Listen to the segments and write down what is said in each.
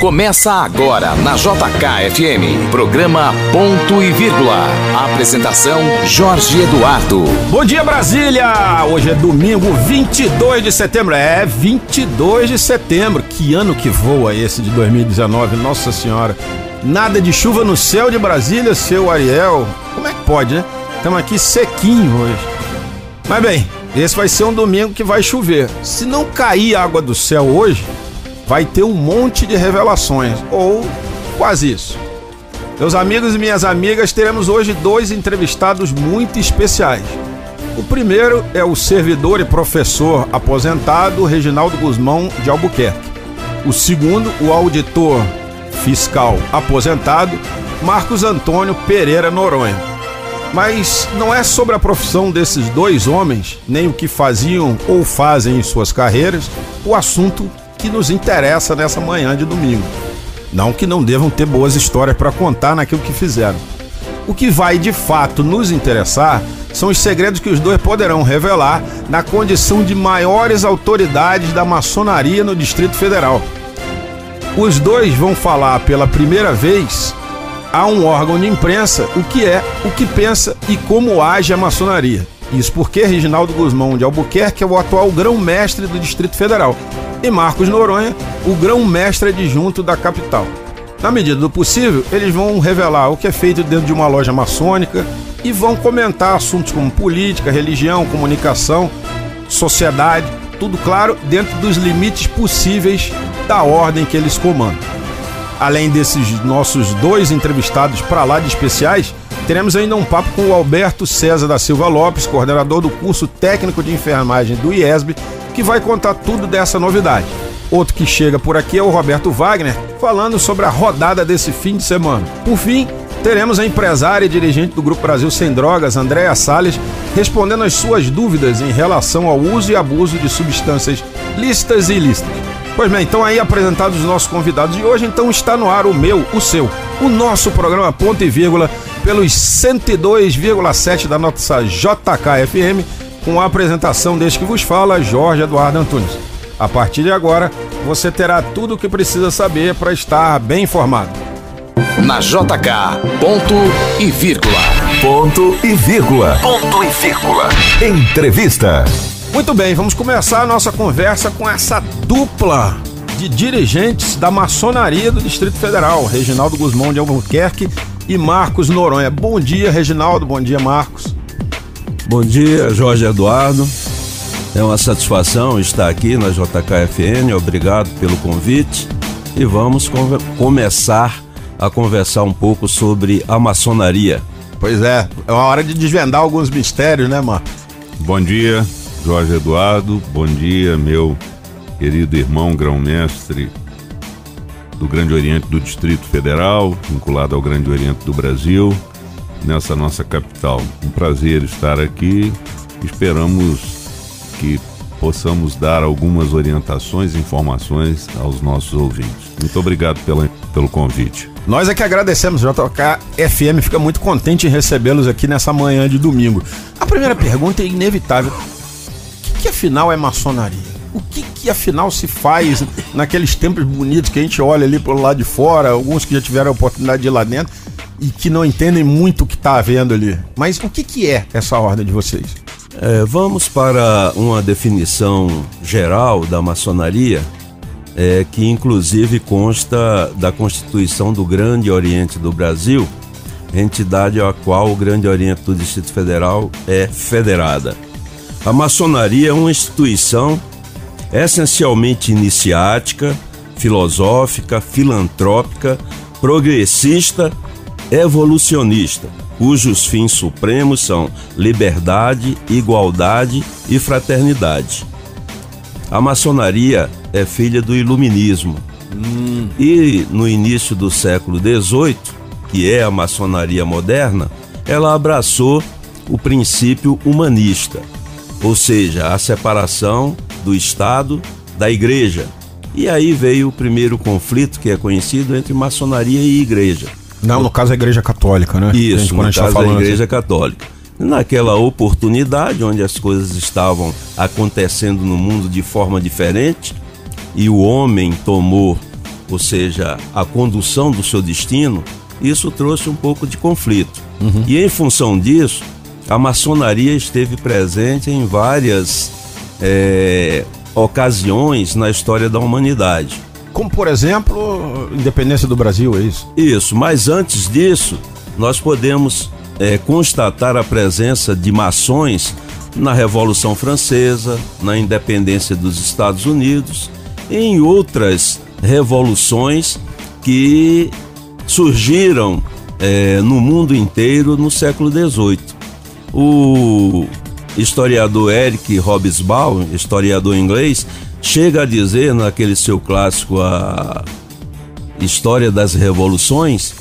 Começa agora na JKFM, programa Ponto e Vírgula. Apresentação Jorge Eduardo. Bom dia Brasília! Hoje é domingo 22 de setembro. É 22 de setembro. Que ano que voa esse de 2019, Nossa Senhora. Nada de chuva no céu de Brasília, seu Ariel. Como é que pode, né? Estamos aqui sequinho hoje. Mas bem, esse vai ser um domingo que vai chover. Se não cair água do céu hoje, vai ter um monte de revelações, ou quase isso. Meus amigos e minhas amigas, teremos hoje dois entrevistados muito especiais. O primeiro é o servidor e professor aposentado Reginaldo Guzmão de Albuquerque. O segundo, o auditor fiscal aposentado Marcos Antônio Pereira Noronha. Mas não é sobre a profissão desses dois homens, nem o que faziam ou fazem em suas carreiras, o assunto que nos interessa nessa manhã de domingo. Não que não devam ter boas histórias para contar naquilo que fizeram. O que vai de fato nos interessar são os segredos que os dois poderão revelar na condição de maiores autoridades da maçonaria no Distrito Federal. Os dois vão falar pela primeira vez a um órgão de imprensa o que é, o que pensa e como age a maçonaria. Isso porque Reginaldo Guzmão de Albuquerque é o atual grão-mestre do Distrito Federal e Marcos Noronha, o grão-mestre adjunto da capital. Na medida do possível, eles vão revelar o que é feito dentro de uma loja maçônica e vão comentar assuntos como política, religião, comunicação, sociedade, tudo claro dentro dos limites possíveis da ordem que eles comandam. Além desses nossos dois entrevistados para lá de especiais, teremos ainda um papo com o Alberto César da Silva Lopes, coordenador do curso técnico de enfermagem do IESB, que vai contar tudo dessa novidade. Outro que chega por aqui é o Roberto Wagner, falando sobre a rodada desse fim de semana. Por fim, teremos a empresária e dirigente do Grupo Brasil Sem Drogas, Andréa Salles, respondendo as suas dúvidas em relação ao uso e abuso de substâncias lícitas e ilícitas. Pois bem, então aí apresentados os nossos convidados de hoje, então está no ar o meu, o seu, o nosso programa Ponto e Vírgula, pelos 102,7 da nossa JKFM, com a apresentação deste que vos fala, Jorge Eduardo Antunes. A partir de agora, você terá tudo o que precisa saber para estar bem informado. Na JK, ponto e vírgula. Ponto e vírgula. Ponto e vírgula. Entrevista. Muito bem, vamos começar a nossa conversa com essa dupla de dirigentes da maçonaria do Distrito Federal, Reginaldo Guzmão de Albuquerque e Marcos Noronha. Bom dia, Reginaldo. Bom dia, Marcos. Bom dia, Jorge Eduardo. É uma satisfação estar aqui na JKFN. Obrigado pelo convite e vamos começar a conversar um pouco sobre a maçonaria. Pois é, é uma hora de desvendar alguns mistérios, né, Marcos? Bom dia, Jorge Eduardo. Bom dia, meu querido irmão grão-mestre do Grande Oriente do Distrito Federal, vinculado ao Grande Oriente do Brasil nessa nossa capital. Um prazer estar aqui. Esperamos que possamos dar algumas orientações e informações aos nossos ouvintes. Muito obrigado pela, pelo convite. Nós é que agradecemos, JK FM fica muito contente em recebê-los aqui nessa manhã de domingo. A primeira pergunta é inevitável. O que, que afinal é maçonaria? O que, que afinal se faz naqueles templos bonitos que a gente olha ali pelo lado de fora, alguns que já tiveram a oportunidade de ir lá dentro? e que não entendem muito o que está havendo ali. Mas o que, que é essa ordem de vocês? É, vamos para uma definição geral da maçonaria, é, que inclusive consta da Constituição do Grande Oriente do Brasil, entidade a qual o Grande Oriente do Distrito Federal é federada. A maçonaria é uma instituição essencialmente iniciática, filosófica, filantrópica, progressista evolucionista, cujos fins supremos são liberdade, igualdade e fraternidade. A maçonaria é filha do iluminismo. Hum. E no início do século XVIII, que é a maçonaria moderna, ela abraçou o princípio humanista, ou seja, a separação do Estado da Igreja. E aí veio o primeiro conflito que é conhecido entre maçonaria e igreja. Não, no caso a Igreja Católica, né? Isso, no caso tá a Igreja assim. Católica. Naquela oportunidade onde as coisas estavam acontecendo no mundo de forma diferente e o homem tomou ou seja, a condução do seu destino, isso trouxe um pouco de conflito. Uhum. E em função disso, a maçonaria esteve presente em várias é, ocasiões na história da humanidade. Como, por exemplo, independência do Brasil, é isso? Isso, mas antes disso, nós podemos é, constatar a presença de maçons na Revolução Francesa, na independência dos Estados Unidos e em outras revoluções que surgiram é, no mundo inteiro no século XVIII. O historiador Eric Hobsbawm, historiador inglês, chega a dizer naquele seu clássico A História das Revoluções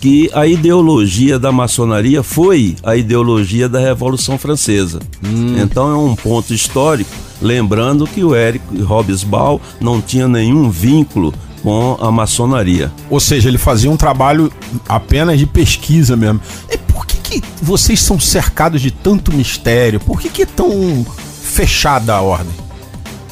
que a ideologia da maçonaria foi a ideologia da Revolução Francesa. Hum. Então é um ponto histórico, lembrando que o Eric Hobsbawm não tinha nenhum vínculo com a maçonaria. Ou seja, ele fazia um trabalho apenas de pesquisa mesmo. E que, vocês são cercados de tanto mistério? Por que, que é tão fechada a ordem?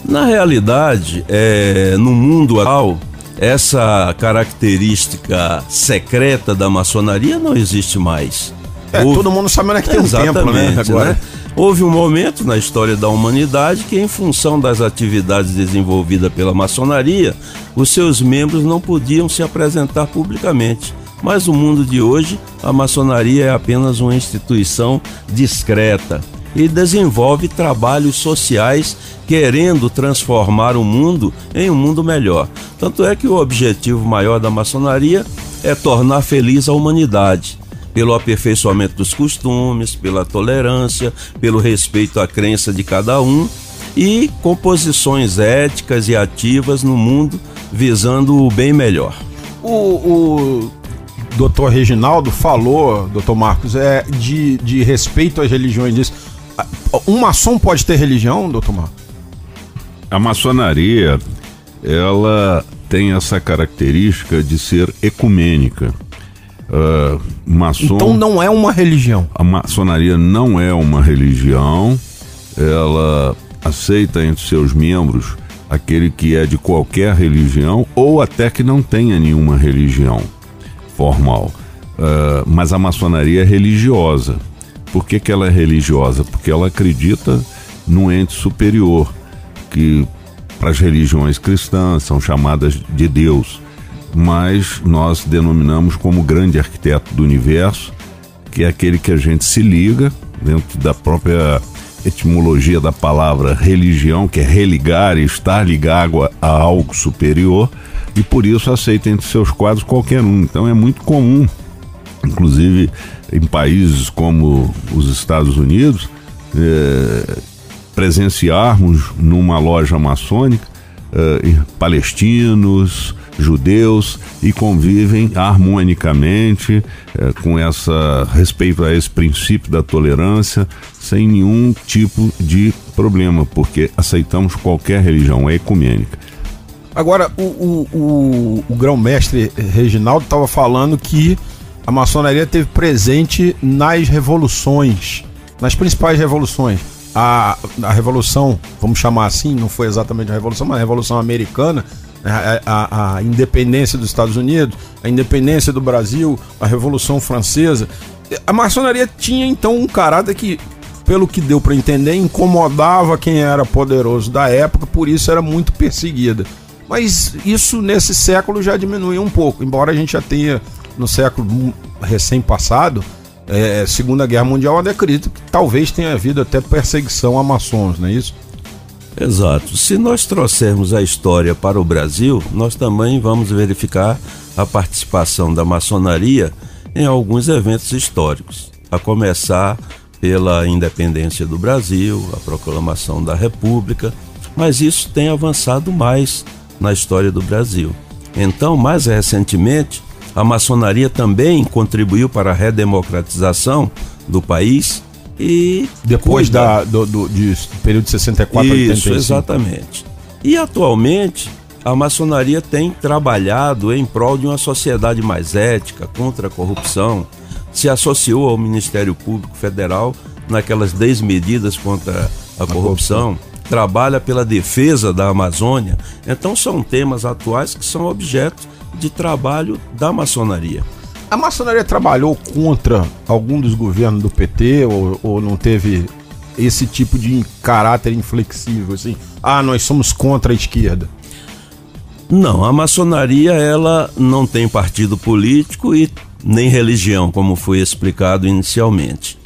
Na realidade, é, no mundo atual, essa característica secreta da maçonaria não existe mais. É, Houve... todo mundo sabe onde é que tem um templo, né? Agora. Né? Houve um momento na história da humanidade que, em função das atividades desenvolvidas pela maçonaria, os seus membros não podiam se apresentar publicamente. Mas no mundo de hoje, a maçonaria é apenas uma instituição discreta e desenvolve trabalhos sociais querendo transformar o mundo em um mundo melhor. Tanto é que o objetivo maior da maçonaria é tornar feliz a humanidade, pelo aperfeiçoamento dos costumes, pela tolerância, pelo respeito à crença de cada um e composições éticas e ativas no mundo visando o bem melhor. O, o doutor Reginaldo falou, doutor Marcos, é de, de respeito às religiões. Um maçom pode ter religião, doutor Marcos? A maçonaria, ela tem essa característica de ser ecumênica. Uh, maçom, então não é uma religião. A maçonaria não é uma religião. Ela aceita entre seus membros aquele que é de qualquer religião ou até que não tenha nenhuma religião formal. Uh, mas a maçonaria é religiosa. Por que, que ela é religiosa? Porque ela acredita num ente superior que para as religiões cristãs são chamadas de Deus, mas nós denominamos como grande arquiteto do universo, que é aquele que a gente se liga dentro da própria etimologia da palavra religião, que é religar estar ligado a algo superior, e por isso aceita entre seus quadros qualquer um. Então é muito comum, inclusive em países como os Estados Unidos, é, presenciarmos numa loja maçônica uh, palestinos, judeus e convivem harmonicamente uh, com essa respeito a esse princípio da tolerância sem nenhum tipo de problema, porque aceitamos qualquer religião, é ecumênica. Agora, o, o, o, o grão-mestre Reginaldo estava falando que a maçonaria teve presente nas revoluções, nas principais revoluções a, a revolução, vamos chamar assim, não foi exatamente a revolução, mas a revolução americana, né, a, a, a, independência dos Estados Unidos, a independência do Brasil, a revolução francesa. A maçonaria tinha então um caráter que, pelo que deu para entender, incomodava quem era poderoso da época, por isso era muito perseguida. Mas isso nesse século já diminuiu um pouco, embora a gente já tenha no século recém-passado é, Segunda Guerra Mundial, eu acredito que talvez tenha havido até perseguição a maçons, não é isso? Exato. Se nós trouxermos a história para o Brasil, nós também vamos verificar a participação da maçonaria em alguns eventos históricos, a começar pela independência do Brasil, a proclamação da República, mas isso tem avançado mais na história do Brasil. Então, mais recentemente, a maçonaria também contribuiu para a redemocratização do país e depois da, do, do de, período de 64 a 85. Isso, exatamente. E atualmente a maçonaria tem trabalhado em prol de uma sociedade mais ética, contra a corrupção, se associou ao Ministério Público Federal naquelas 10 medidas contra a, corrupção, trabalha pela defesa da Amazônia. Então são temas atuais que são objeto de trabalho da maçonaria. A maçonaria trabalhou contra algum dos governos do PT ou, ou não teve esse tipo de caráter inflexível, assim? Ah, nós somos contra a esquerda. Não, a maçonaria ela não tem partido político e nem religião, como foi explicado inicialmente.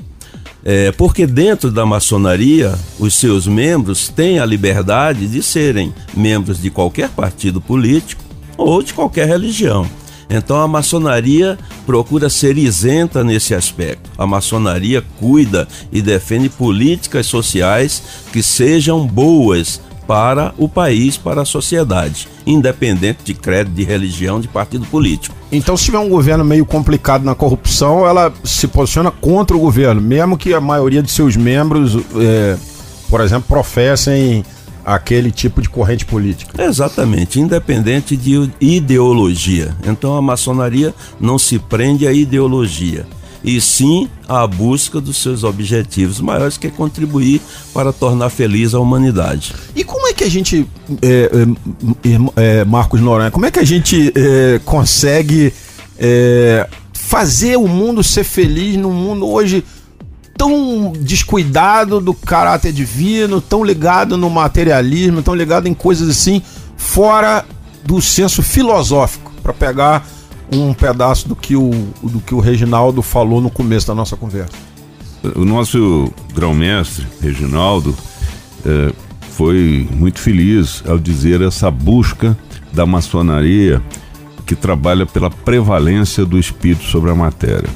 É, porque dentro da maçonaria, os seus membros têm a liberdade de serem membros de qualquer partido político ou de qualquer religião. Então a maçonaria procura ser isenta nesse aspecto. A maçonaria cuida e defende políticas sociais que sejam boas para o país, para a sociedade, independente de crédito, de religião, de partido político. Então, se tiver um governo meio complicado na corrupção, ela se posiciona contra o governo, mesmo que a maioria de seus membros, é, por exemplo, professem aquele tipo de corrente política. Exatamente, independente de ideologia. Então a maçonaria não se prende à ideologia, e sim à busca dos seus objetivos maiores, que é contribuir para tornar feliz a humanidade. E como é que a gente, é, é, é Marcos Noronha, como é que a gente é, consegue é, fazer o mundo ser feliz num mundo hoje tão descuidado do caráter divino, tão ligado no materialismo, tão ligado em coisas assim, fora do senso filosófico, para pegar um pedaço do que, o, do que o Reginaldo falou no começo da nossa conversa. O nosso grão-mestre, Reginaldo, é, foi muito feliz ao dizer essa busca da maçonaria que trabalha pela prevalência do espírito sobre a matéria.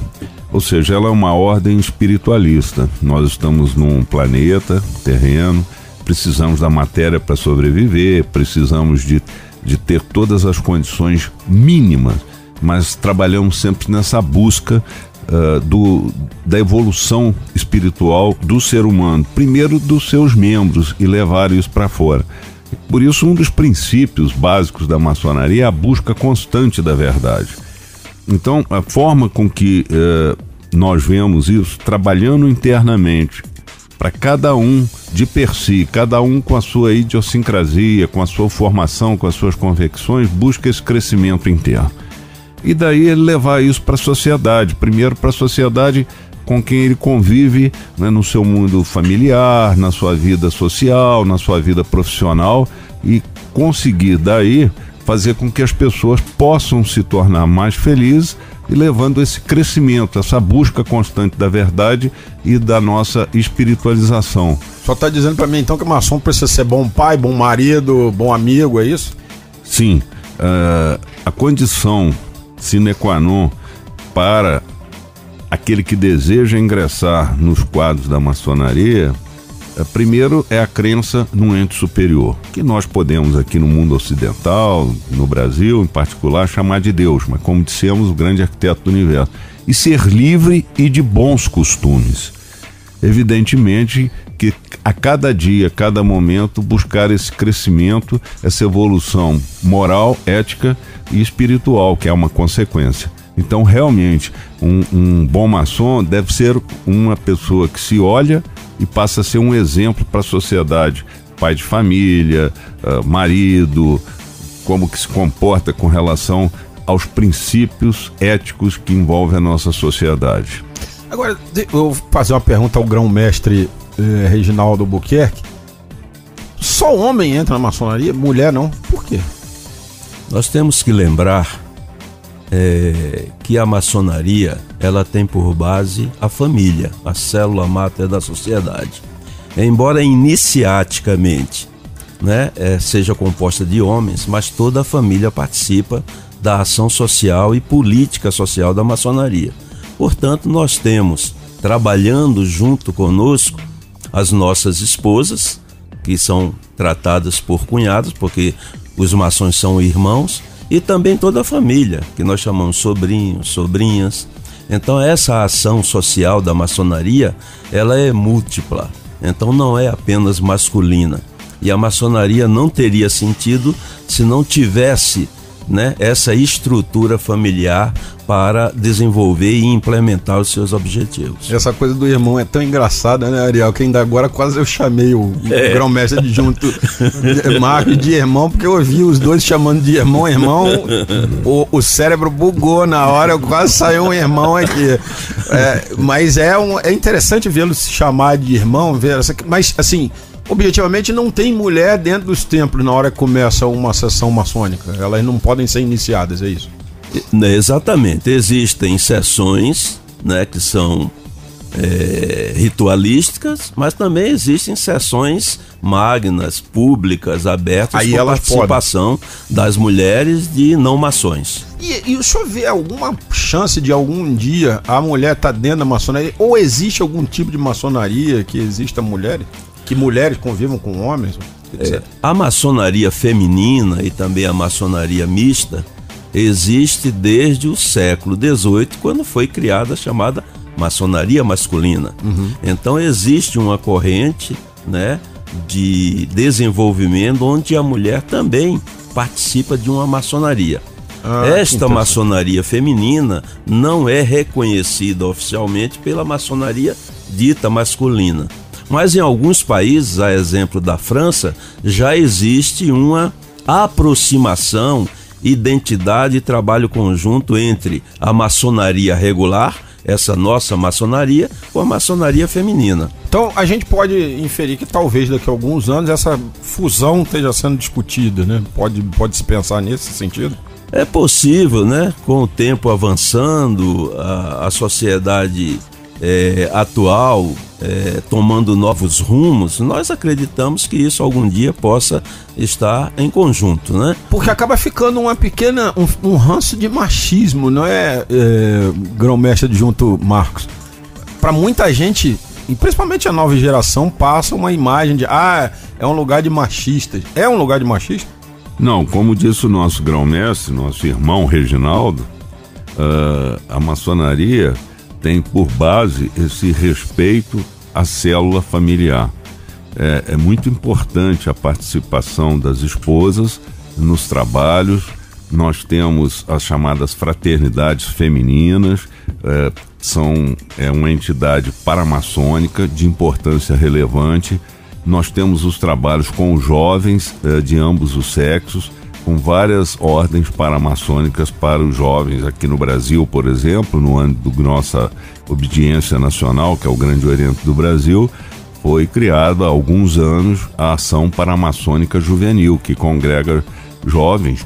Ou seja, ela é uma ordem espiritualista. Nós estamos num planeta, terreno, precisamos da matéria para sobreviver, precisamos de, de ter todas as condições mínimas, mas trabalhamos sempre nessa busca uh, do, da evolução espiritual do ser humano, primeiro dos seus membros e levar isso para fora. Por isso, um dos princípios básicos da maçonaria é a busca constante da verdade. Então, a forma com que uh, nós vemos isso trabalhando internamente para cada um de per si, cada um com a sua idiosincrasia, com a sua formação, com as suas convicções, busca esse crescimento interno. E daí ele levar isso para a sociedade, primeiro para a sociedade com quem ele convive né, no seu mundo familiar, na sua vida social, na sua vida profissional e conseguir daí fazer com que as pessoas possam se tornar mais felizes e levando esse crescimento, essa busca constante da verdade e da nossa espiritualização. Só está dizendo para mim então que o maçom precisa ser bom pai, bom marido, bom amigo, é isso? Sim. Uh, a condição sine qua non para aquele que deseja ingressar nos quadros da maçonaria é, primeiro é a crença num ente superior, que nós podemos aqui no mundo ocidental, no Brasil em particular, chamar de Deus, mas como dissemos, o grande arquiteto do universo. E ser livre e de bons costumes. Evidentemente que a cada dia, a cada momento, buscar esse crescimento, essa evolução moral, ética e espiritual, que é uma consequência. Então, realmente, um, um bom maçom deve ser uma pessoa que se olha e passa a ser um exemplo para a sociedade. Pai de família, uh, marido, como que se comporta com relação aos princípios éticos que envolvem a nossa sociedade. Agora, eu vou fazer uma pergunta ao grão-mestre eh, Reginaldo Buquerque. Só homem entra na maçonaria, mulher não? Por quê? Nós temos que lembrar é, que a maçonaria ela tem por base a família, a célula máter da sociedade. Embora iniciaticamente né, é, seja composta de homens, mas toda a família participa da ação social e política social da maçonaria. Portanto, nós temos trabalhando junto conosco as nossas esposas, que são tratadas por cunhados, porque os maçons são irmãos, e também toda a família, que nós chamamos sobrinhos, sobrinhas. Então essa ação social da maçonaria, ela é múltipla. Então não é apenas masculina. E a maçonaria não teria sentido se não tivesse né, essa estrutura familiar para desenvolver e implementar os seus objetivos. Essa coisa do irmão é tão engraçada, né, Ariel? Que ainda agora quase eu chamei o, é. o grão-mestre de junto Marcos de irmão, porque eu ouvi os dois chamando de irmão, irmão. O, o cérebro bugou na hora, eu quase saiu um irmão aqui. É, mas é, um, é interessante vê-lo se chamar de irmão, ver essa, mas assim objetivamente não tem mulher dentro dos templos na hora que começa uma sessão maçônica. Elas não podem ser iniciadas, é isso? Né, exatamente. Existem sessões né, que são é, ritualísticas, mas também existem sessões magnas, públicas, abertas Aí com participação podem. das mulheres de não mações. E, e o senhor vê alguma chance de algum dia a mulher estar tá dentro da maçonaria? Ou existe algum tipo de maçonaria que exista mulheres? Que mulheres convivam com homens? É, a maçonaria feminina e também a maçonaria mista existe desde o século XVIII, quando foi criada a chamada maçonaria masculina. Uhum. Então existe uma corrente né, de desenvolvimento onde a mulher também participa de uma maçonaria. Ah, Esta maçonaria feminina não é reconhecida oficialmente pela maçonaria dita masculina. Mas em alguns países, a exemplo da França, já existe uma aproximação identidade e trabalho conjunto entre a maçonaria regular, essa nossa maçonaria, com a maçonaria feminina. Então a gente pode inferir que talvez daqui a alguns anos essa fusão esteja sendo discutida, né? Pode, pode se pensar nesse sentido? É possível, né? Com o tempo avançando, a, a sociedade é, atual é, tomando novos rumos, nós acreditamos que isso algum dia possa estar em conjunto, né? Porque acaba ficando uma pequena, um, um ranço de machismo, não é, é grão-mestre adjunto Marcos? Para muita gente, e principalmente a nova geração, passa uma imagem de, ah, é um lugar de machistas. É um lugar de machistas? Não, como disse o nosso grão-mestre, nosso irmão Reginaldo, uh, a maçonaria tem por base esse respeito à célula familiar. É, é muito importante a participação das esposas nos trabalhos. Nós temos as chamadas fraternidades femininas, é, são é uma entidade paramaçônica de importância relevante. Nós temos os trabalhos com jovens é, de ambos os sexos com várias ordens paramaçônicas para os jovens aqui no Brasil, por exemplo, no âmbito da nossa obediência nacional, que é o Grande Oriente do Brasil, foi criada há alguns anos a Ação Paramaçônica Juvenil, que congrega jovens,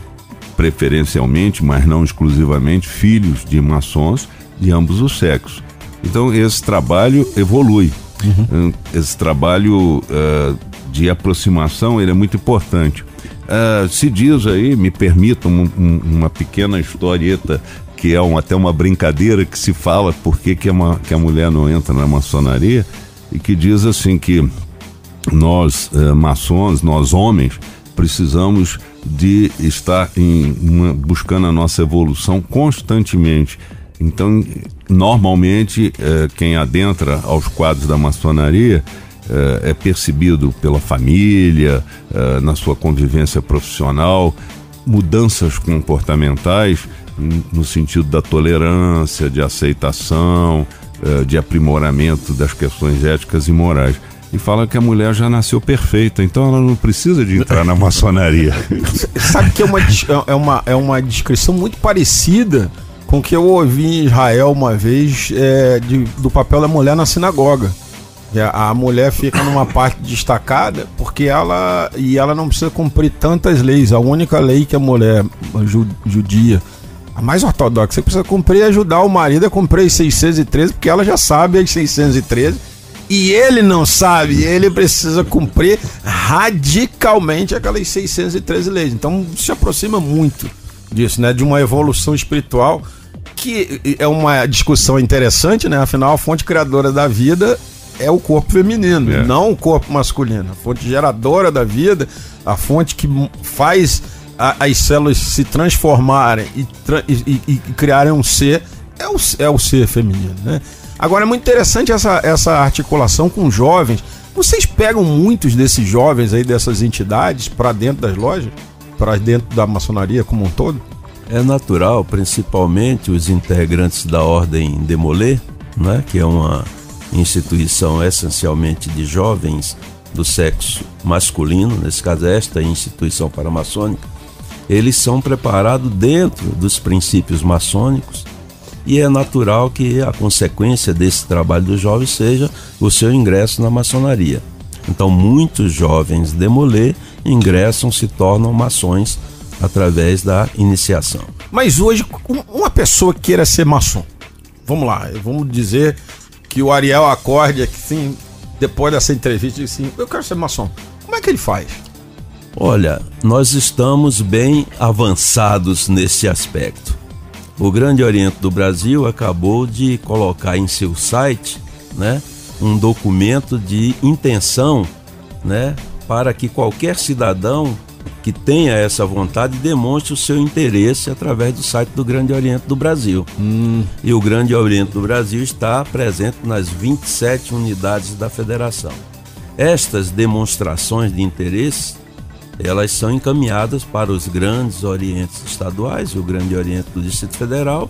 preferencialmente, mas não exclusivamente, filhos de maçons de ambos os sexos. Então esse trabalho evolui. Uhum. Esse trabalho uh, de aproximação ele é muito importante. Uh, se diz aí, me permitam um, um, uma pequena historieta que é um, até uma brincadeira que se fala por que, que, uma, que a mulher não entra na maçonaria e que diz assim que nós uh, maçons, nós homens, precisamos de estar em uma, buscando a nossa evolução constantemente. Então, normalmente, uh, quem adentra aos quadros da maçonaria é, é percebido pela família, é, na sua convivência profissional, mudanças comportamentais no sentido da tolerância, de aceitação, é, de aprimoramento das questões éticas e morais. E fala que a mulher já nasceu perfeita, então ela não precisa de entrar na maçonaria. Sabe que é uma, é, uma, é uma descrição muito parecida com o que eu ouvi em Israel uma vez é, de, do papel da mulher na sinagoga. A mulher fica numa parte destacada porque ela e ela não precisa cumprir tantas leis. A única lei que a mulher judia, a mais ortodoxa, precisa cumprir é ajudar o marido a cumprir as 613, porque ela já sabe as 613 e ele não sabe, ele precisa cumprir radicalmente aquelas 613 leis. Então se aproxima muito disso, né? De uma evolução espiritual que é uma discussão interessante, né? Afinal, a fonte criadora da vida é o corpo feminino, é. não o corpo masculino. A fonte geradora da vida, a fonte que faz a, as células se transformarem e, e, e, criarem um ser é o, é o ser feminino, né? Agora é muito interessante essa, essa articulação com jovens. Vocês pegam muitos desses jovens aí, dessas entidades, para dentro das lojas? Para dentro da maçonaria como um todo? É natural, principalmente os integrantes da Ordem Demolê, né, que é uma instituição essencialmente de jovens do sexo masculino, nesse caso esta instituição paramaçônica, eles são preparados dentro dos princípios maçônicos e é natural que a consequência desse trabalho dos jovens seja o seu ingresso na maçonaria. Então, muitos jovens demolê ingressam, se tornam maçons através da iniciação. Mas hoje, uma pessoa queira ser maçom, vamos lá, vamos dizer que o Ariel acorde aqui, sim, depois dessa entrevista, assim, eu quero ser maçom. Como é que ele faz? Olha, nós estamos bem avançados nesse aspecto. O Grande Oriente do Brasil acabou de colocar em seu site, né, um documento de intenção, né, para que qualquer cidadão que tenha essa vontade demonstre o seu interesse através do site do Grande Oriente do Brasil. Hum. E o Grande Oriente do Brasil está presente nas 27 unidades da federação. Estas demonstrações de interesse, elas são encaminhadas para os grandes orientes estaduais, o Grande Oriente do Distrito Federal,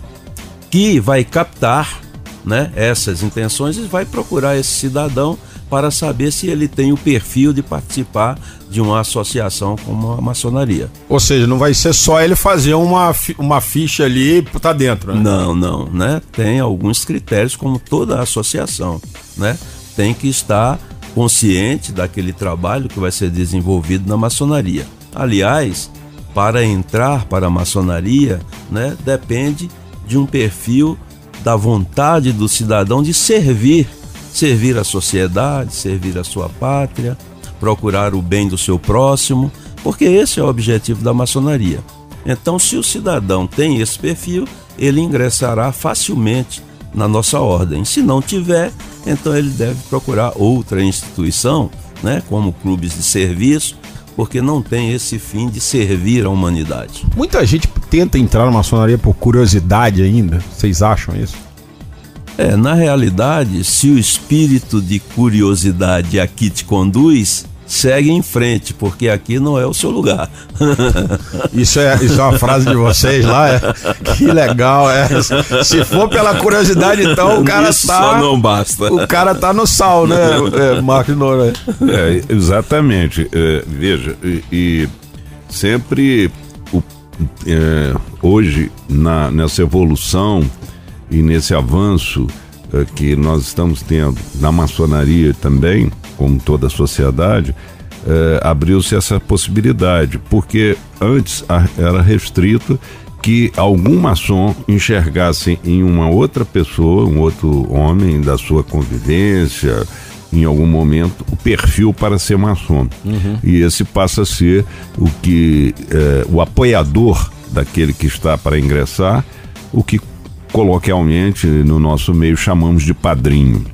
que vai captar né, essas intenções e vai procurar esse cidadão para saber se ele tem o perfil de participar de uma associação como a maçonaria. Ou seja, não vai ser só ele fazer uma, uma ficha ali e tá dentro, né? Não, não, né? Tem alguns critérios como toda associação, né? Tem que estar consciente daquele trabalho que vai ser desenvolvido na maçonaria. Aliás, para entrar para a maçonaria, né, depende de um perfil da vontade do cidadão de servir servir a sociedade, servir a sua pátria, procurar o bem do seu próximo, porque esse é o objetivo da maçonaria. Então, se o cidadão tem esse perfil, ele ingressará facilmente na nossa ordem. Se não tiver, então ele deve procurar outra instituição, né, como clubes de serviço, porque não tem esse fim de servir a humanidade. Muita gente tenta entrar na maçonaria por curiosidade ainda. Vocês acham isso? É, na realidade, se o espírito de curiosidade aqui te conduz, segue em frente, porque aqui não é o seu lugar. Isso é, isso é uma frase de vocês lá, é? Que legal, é. Se for pela curiosidade, então o cara isso tá. Só não basta. O cara tá no sal, né, é, Marcos Noura? É, exatamente. É, veja, e, e, sempre o, é, hoje, na, nessa evolução e nesse avanço uh, que nós estamos tendo na maçonaria também, como toda a sociedade, uh, abriu-se essa possibilidade, porque antes era restrito que algum maçom enxergasse em uma outra pessoa, um outro homem da sua convivência, em algum momento, o perfil para ser maçom. Uhum. E esse passa a ser o que eh, o apoiador daquele que está para ingressar, o que coloquialmente no nosso meio chamamos de padrinho.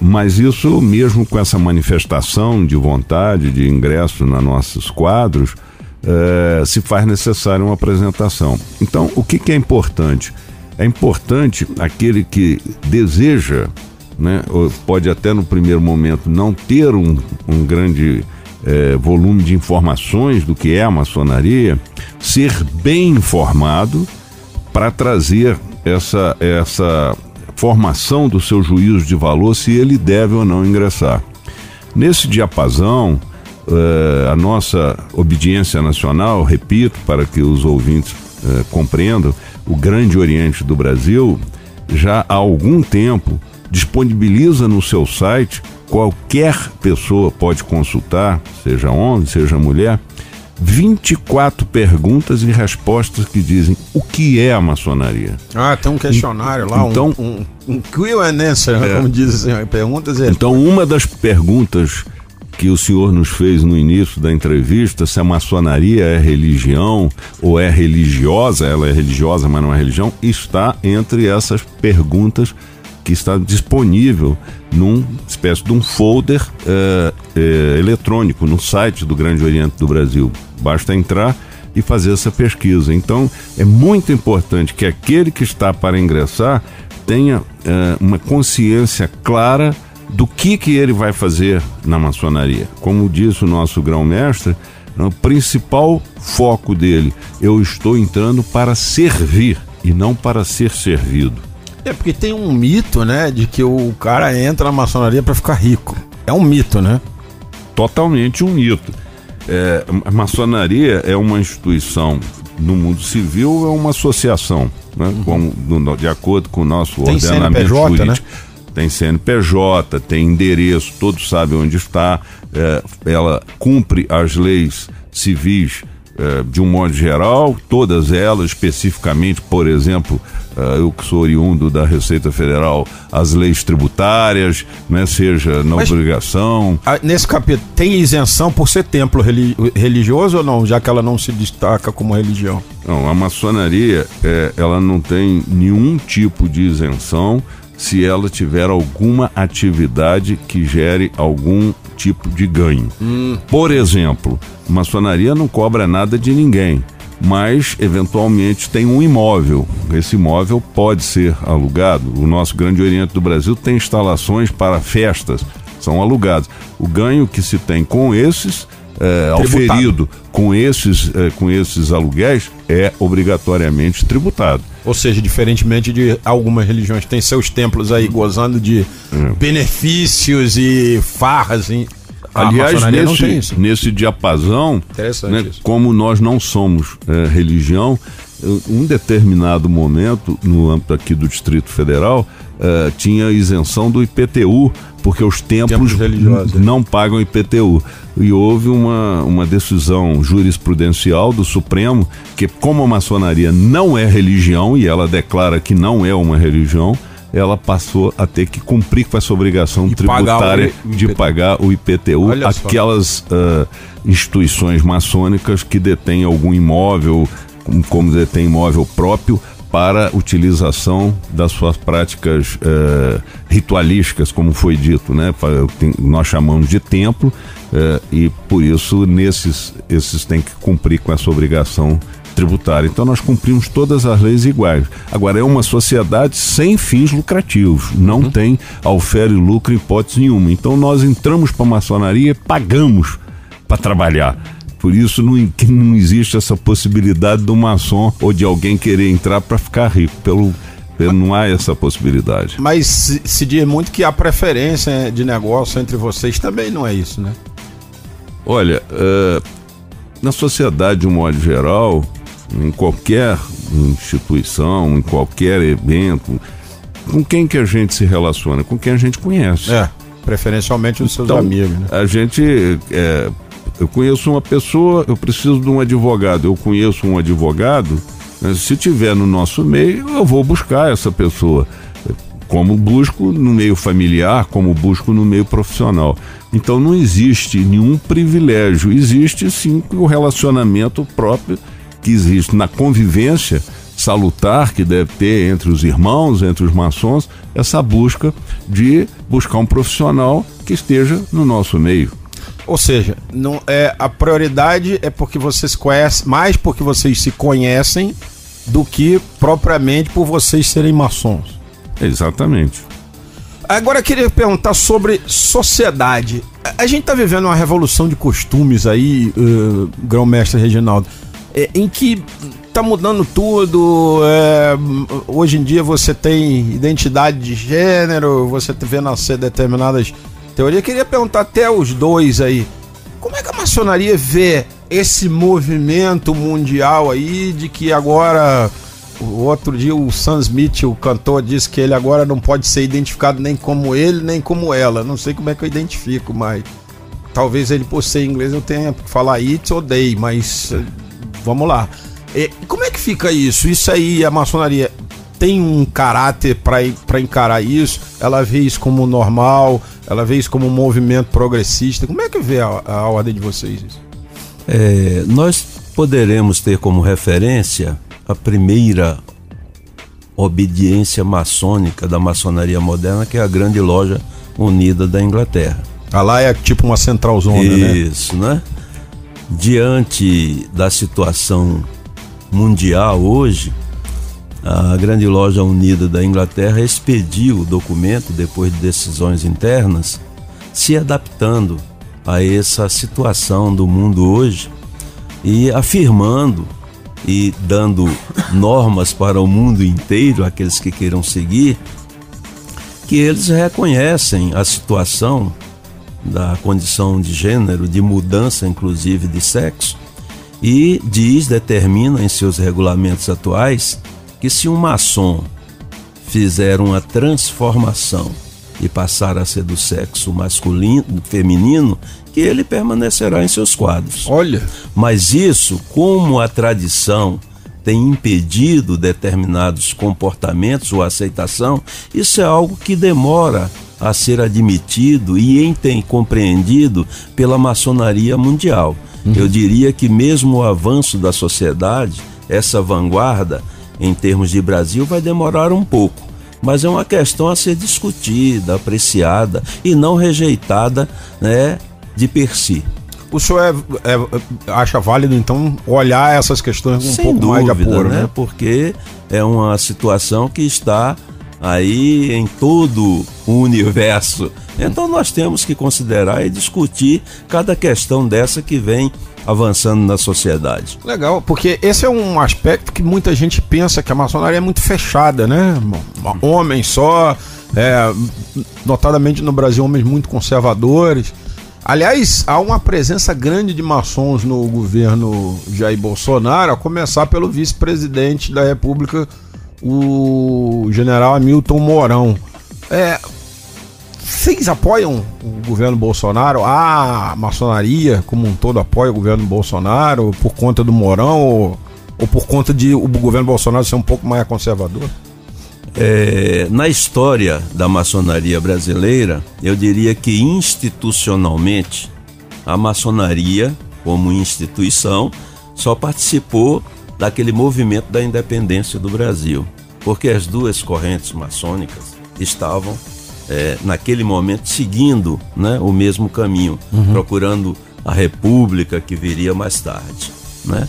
Mas isso, mesmo com essa manifestação de vontade de ingresso nos nossos quadros, é, se faz necessária uma apresentação. Então, o que, que é importante? É importante aquele que deseja, né, pode até no primeiro momento não ter um, um grande é, volume de informações do que é a maçonaria, ser bem informado para trazer essa, essa formação do seu juízo de valor se ele deve ou não ingressar. Nesse diapasão, uh, a nossa obediência nacional, repito, para que os ouvintes uh, compreendam, o Grande Oriente do Brasil já há algum tempo disponibiliza no seu site, qualquer pessoa pode consultar, seja homem, seja mulher, 24 perguntas e respostas que dizem o que é a maçonaria. Ah, tem um questionário lá, então, um, um, um Q and answer, né, é, como dizem, assim, perguntas e Então, uma das perguntas que o senhor nos fez no início da entrevista, se a maçonaria é religião ou é religiosa, ela é religiosa, mas não é religião, está entre essas perguntas que está disponível num espécie de um folder é, é, eletrônico no site do Grande Oriente do Brasil. Basta entrar e fazer essa pesquisa. Então, é muito importante que aquele que está para ingressar tenha é, uma consciência clara do que, que ele vai fazer na maçonaria. Como disse o nosso grão-mestre, O principal foco dele, eu estou entrando para servir e não para ser servido. É porque tem um mito, né, de que o cara entra na maçonaria para ficar rico. É um mito, né? Totalmente um mito. É, a maçonaria é uma instituição no mundo civil, é uma associação, né, uhum. com, de acordo com o nosso tem ordenamento CNPJ, jurídico. Né? Tem CNPJ, tem endereço, todos sabem onde está. É, ela cumpre as leis civis é, de um modo geral, todas elas, especificamente, por exemplo, eu que sou oriundo da Receita Federal, as leis tributárias, né, seja na Mas, obrigação. Nesse capítulo, tem isenção por ser templo religioso ou não, já que ela não se destaca como religião? Não, a maçonaria, é, ela não tem nenhum tipo de isenção se ela tiver alguma atividade que gere algum tipo de ganho. Hum. Por exemplo, maçonaria não cobra nada de ninguém, mas eventualmente tem um imóvel. Esse imóvel pode ser alugado. O nosso Grande Oriente do Brasil tem instalações para festas, são alugados. O ganho que se tem com esses é, auferido com esses, é, com esses aluguéis é obrigatoriamente tributado. Ou seja, diferentemente de algumas religiões que têm seus templos aí gozando de é. benefícios e farras. Em... Aliás, nesse, nesse diapasão, né, como nós não somos é, religião, um determinado momento, no âmbito aqui do Distrito Federal, uh, tinha isenção do IPTU, porque os templos, templos é. não pagam IPTU. E houve uma, uma decisão jurisprudencial do Supremo que, como a maçonaria não é religião, e ela declara que não é uma religião, ela passou a ter que cumprir com essa obrigação e tributária pagar de pagar o IPTU Olha aquelas uh, instituições maçônicas que detêm algum imóvel, como detém imóvel próprio, para utilização das suas práticas eh, ritualísticas, como foi dito, né? Nós chamamos de templo eh, e por isso nesses esses têm que cumprir com essa obrigação tributária. Então nós cumprimos todas as leis iguais. Agora é uma sociedade sem fins lucrativos, não uhum. tem alfere lucro em hipótese nenhuma. Então nós entramos para a maçonaria e pagamos para trabalhar. Por isso não, não existe essa possibilidade do maçom ou de alguém querer entrar para ficar rico. Pelo, pelo, não há essa possibilidade. Mas se, se diz muito que a preferência de negócio entre vocês também não é isso, né? Olha, uh, na sociedade de um modo geral, em qualquer instituição, em qualquer evento, com quem que a gente se relaciona? Com quem a gente conhece. É, preferencialmente os seus então, amigos. Né? A gente é, eu conheço uma pessoa, eu preciso de um advogado. Eu conheço um advogado, né, se tiver no nosso meio, eu vou buscar essa pessoa. Como busco no meio familiar, como busco no meio profissional. Então não existe nenhum privilégio, existe sim o relacionamento próprio que existe na convivência salutar que deve ter entre os irmãos, entre os maçons, essa busca de buscar um profissional que esteja no nosso meio. Ou seja, não é a prioridade é porque vocês conhecem, mais porque vocês se conhecem do que propriamente por vocês serem maçons. Exatamente. Agora eu queria perguntar sobre sociedade. A gente está vivendo uma revolução de costumes aí, uh, grão-mestre Reginaldo, é, em que tá mudando tudo. É, hoje em dia você tem identidade de gênero, você vê nascer determinadas teoria. Queria perguntar até os dois aí. Como é que a maçonaria vê esse movimento mundial aí de que agora o outro dia o Sam Smith, o cantor, disse que ele agora não pode ser identificado nem como ele, nem como ela. Não sei como é que eu identifico, mas talvez ele por ser inglês eu tenha que falar it ou day, mas vamos lá. E como é que fica isso? Isso aí, a maçonaria tem um caráter para encarar isso? Ela vê isso como normal? Ela vê isso como um movimento progressista. Como é que vê a, a ordem de vocês isso? É, nós poderemos ter como referência a primeira obediência maçônica da maçonaria moderna, que é a Grande Loja Unida da Inglaterra. A lá é tipo uma central zona, né? Isso, né? Diante da situação mundial hoje, a Grande Loja Unida da Inglaterra expediu o documento depois de decisões internas, se adaptando a essa situação do mundo hoje e afirmando e dando normas para o mundo inteiro, aqueles que queiram seguir, que eles reconhecem a situação da condição de gênero, de mudança inclusive de sexo, e diz, determina em seus regulamentos atuais que se um maçom fizer uma transformação e passar a ser do sexo masculino, feminino, que ele permanecerá em seus quadros. Olha. Mas isso, como a tradição tem impedido determinados comportamentos ou aceitação, isso é algo que demora a ser admitido e tem compreendido pela maçonaria mundial. Uhum. Eu diria que mesmo o avanço da sociedade, essa vanguarda em termos de Brasil vai demorar um pouco mas é uma questão a ser discutida, apreciada e não rejeitada né, de per si. O senhor é, é, acha válido, então, olhar essas questões com um Sem pouco dúvida, mais de apuro, né? né? Porque é uma situação que está aí em todo o universo. Então nós temos que considerar e discutir cada questão dessa que vem avançando na sociedade. Legal, porque esse é um aspecto que muita gente pensa que a maçonaria é muito fechada, né? Homens só, é, notadamente no Brasil, homens muito conservadores. Aliás, há uma presença grande de maçons no governo Jair Bolsonaro, a começar pelo vice-presidente da República, o general Hamilton Mourão. É, vocês apoiam o governo Bolsonaro? A maçonaria como um todo apoia o governo Bolsonaro por conta do Mourão ou, ou por conta de o governo Bolsonaro ser um pouco mais conservador? É, na história da maçonaria brasileira, eu diria que institucionalmente a maçonaria, como instituição, só participou daquele movimento da independência do Brasil, porque as duas correntes maçônicas estavam é, naquele momento seguindo né, o mesmo caminho, uhum. procurando a república que viria mais tarde. Né?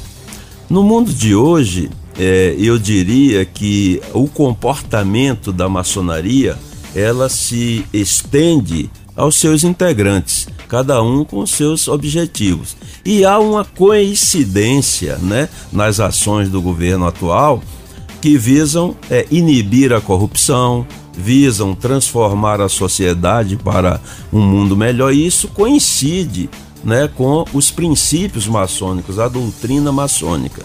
No mundo de hoje, é, eu diria que o comportamento da maçonaria ela se estende aos seus integrantes, cada um com seus objetivos. E há uma coincidência né, nas ações do governo atual que visam é, inibir a corrupção, visam transformar a sociedade para um mundo melhor, e isso coincide né, com os princípios maçônicos, a doutrina maçônica.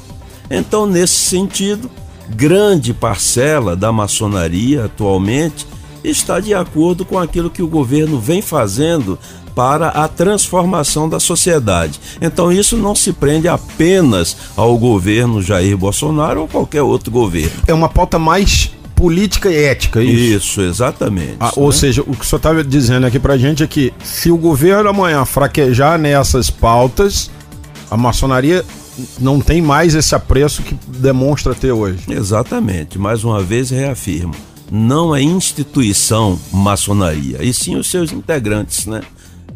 Então, nesse sentido, grande parcela da maçonaria atualmente está de acordo com aquilo que o governo vem fazendo para a transformação da sociedade. Então isso não se prende apenas ao governo Jair Bolsonaro ou qualquer outro governo. É uma pauta mais política e ética, é isso? Isso, exatamente. Ah, né? Ou seja, o que o senhor estava dizendo aqui pra gente é que se o governo amanhã fraquejar nessas pautas, a maçonaria não tem mais esse apreço que demonstra ter hoje. Exatamente. Mais uma vez reafirmo. Não é instituição maçonaria, e sim os seus integrantes, né?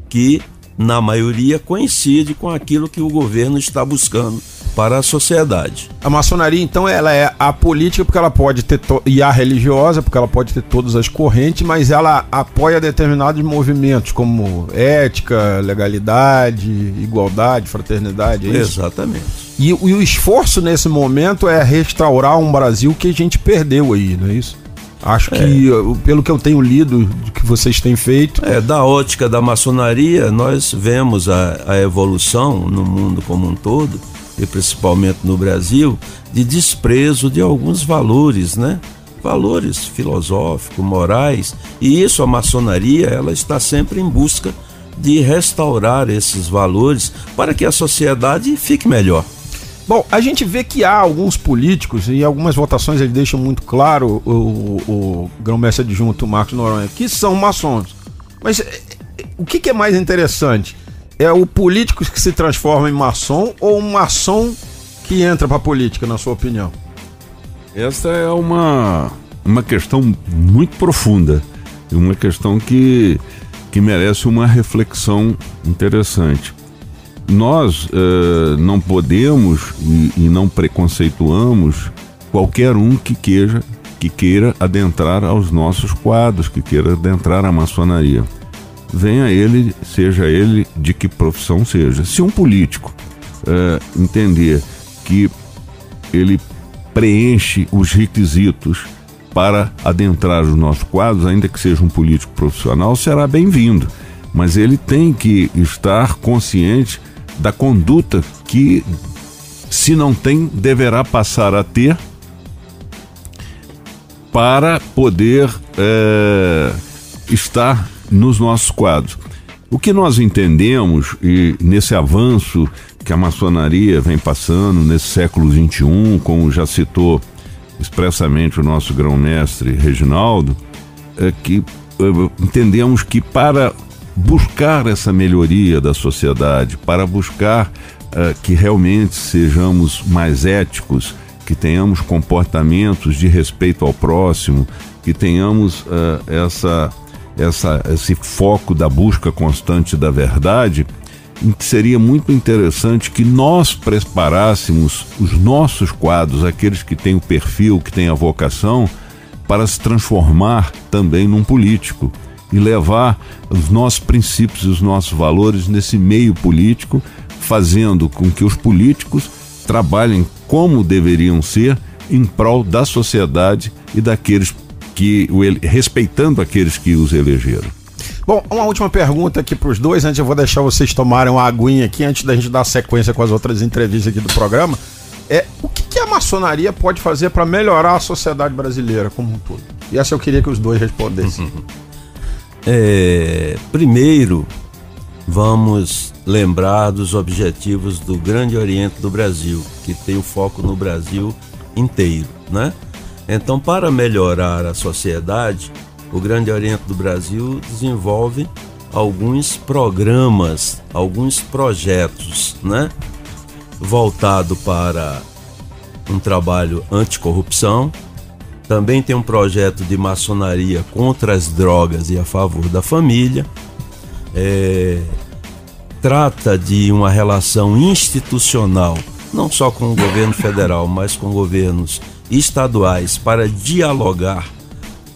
Que, na maioria, coincide com aquilo que o governo está buscando para a sociedade. A maçonaria, então, ela é a política porque ela pode ter e a religiosa porque ela pode ter todas as correntes, mas ela apoia determinados movimentos como ética, legalidade, igualdade, fraternidade. É Exatamente. E, e o esforço nesse momento é restaurar um Brasil que a gente perdeu aí, não é isso? Acho é. que, pelo que eu tenho lido, do que vocês têm feito. É, da ótica da maçonaria, nós vemos a, a evolução no mundo como um todo e principalmente no Brasil, de desprezo de alguns valores, né? Valores filosóficos, morais, e isso a maçonaria, ela está sempre em busca de restaurar esses valores para que a sociedade fique melhor. Bom, a gente vê que há alguns políticos, e algumas votações eles deixam muito claro, o, o, o grão-mestre adjunto Marcos Noronha, que são maçons. Mas é, é, o que, que é mais interessante? é o político que se transforma em maçom ou um maçom que entra para política, na sua opinião? Essa é uma, uma questão muito profunda uma questão que, que merece uma reflexão interessante. Nós uh, não podemos e, e não preconceituamos qualquer um que queira, que queira adentrar aos nossos quadros, que queira adentrar à maçonaria venha ele, seja ele de que profissão seja. Se um político é, entender que ele preenche os requisitos para adentrar os nossos quadros, ainda que seja um político profissional, será bem-vindo. Mas ele tem que estar consciente da conduta que, se não tem, deverá passar a ter para poder é, estar nos nossos quadros. O que nós entendemos, e nesse avanço que a maçonaria vem passando nesse século XXI, como já citou expressamente o nosso grão-mestre Reginaldo, é que é, entendemos que para buscar essa melhoria da sociedade, para buscar é, que realmente sejamos mais éticos, que tenhamos comportamentos de respeito ao próximo, que tenhamos uh, essa, essa, esse foco da busca constante da verdade, seria muito interessante que nós preparássemos os nossos quadros, aqueles que têm o perfil, que têm a vocação, para se transformar também num político e levar os nossos princípios e os nossos valores nesse meio político, fazendo com que os políticos trabalhem como deveriam ser em prol da sociedade e daqueles que respeitando aqueles que os elegeram. Bom, uma última pergunta aqui para os dois, antes eu vou deixar vocês tomarem uma aguinha aqui antes da gente dar sequência com as outras entrevistas aqui do programa. É o que, que a maçonaria pode fazer para melhorar a sociedade brasileira como um todo? E essa eu queria que os dois respondessem. É, primeiro, vamos lembrar dos objetivos do Grande Oriente do Brasil, que tem o foco no Brasil inteiro, né? Então, para melhorar a sociedade, o Grande Oriente do Brasil desenvolve alguns programas, alguns projetos, né? Voltado para um trabalho anticorrupção. Também tem um projeto de maçonaria contra as drogas e a favor da família é, trata de uma relação institucional, não só com o governo federal, mas com governos estaduais, para dialogar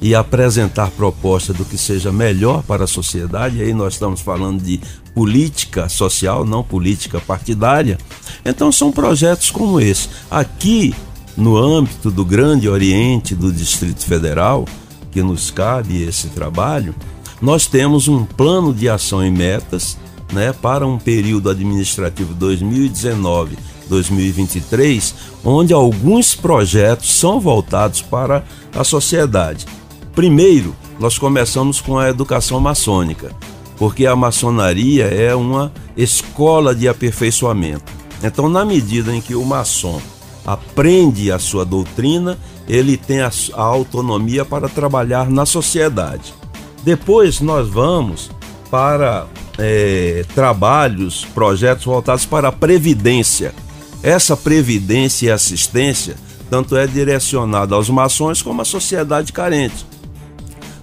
e apresentar proposta do que seja melhor para a sociedade. E aí nós estamos falando de política social, não política partidária. Então são projetos como esse. Aqui, no âmbito do Grande Oriente do Distrito Federal, que nos cabe esse trabalho, nós temos um plano de ação e metas né, para um período administrativo 2019-2023, onde alguns projetos são voltados para a sociedade. Primeiro, nós começamos com a educação maçônica, porque a maçonaria é uma escola de aperfeiçoamento. Então, na medida em que o maçom aprende a sua doutrina, ele tem a, a autonomia para trabalhar na sociedade. Depois nós vamos para é, trabalhos, projetos voltados para a previdência. Essa previdência e assistência tanto é direcionada aos maçons como à sociedade carente.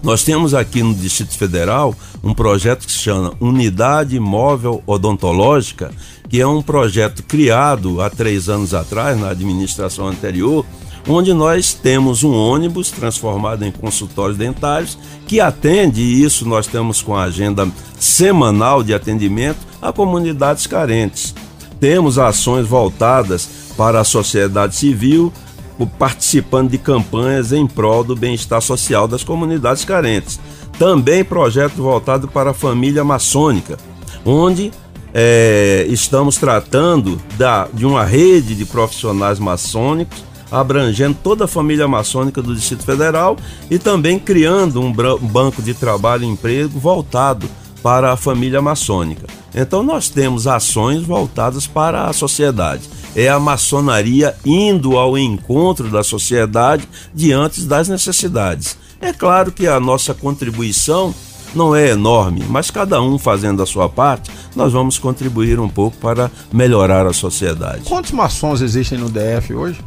Nós temos aqui no Distrito Federal um projeto que se chama Unidade Móvel Odontológica, que é um projeto criado há três anos atrás, na administração anterior, onde nós temos um ônibus transformado em consultórios dentários que atende, e isso nós temos com a agenda semanal de atendimento a comunidades carentes. Temos ações voltadas para a sociedade civil, participando de campanhas em prol do bem-estar social das comunidades carentes. Também projeto voltado para a família maçônica, onde é, estamos tratando da, de uma rede de profissionais maçônicos abrangendo toda a família maçônica do Distrito Federal e também criando um banco de trabalho e emprego voltado para a família maçônica. Então nós temos ações voltadas para a sociedade. É a maçonaria indo ao encontro da sociedade diante das necessidades. É claro que a nossa contribuição não é enorme, mas cada um fazendo a sua parte, nós vamos contribuir um pouco para melhorar a sociedade. Quantos maçons existem no DF hoje?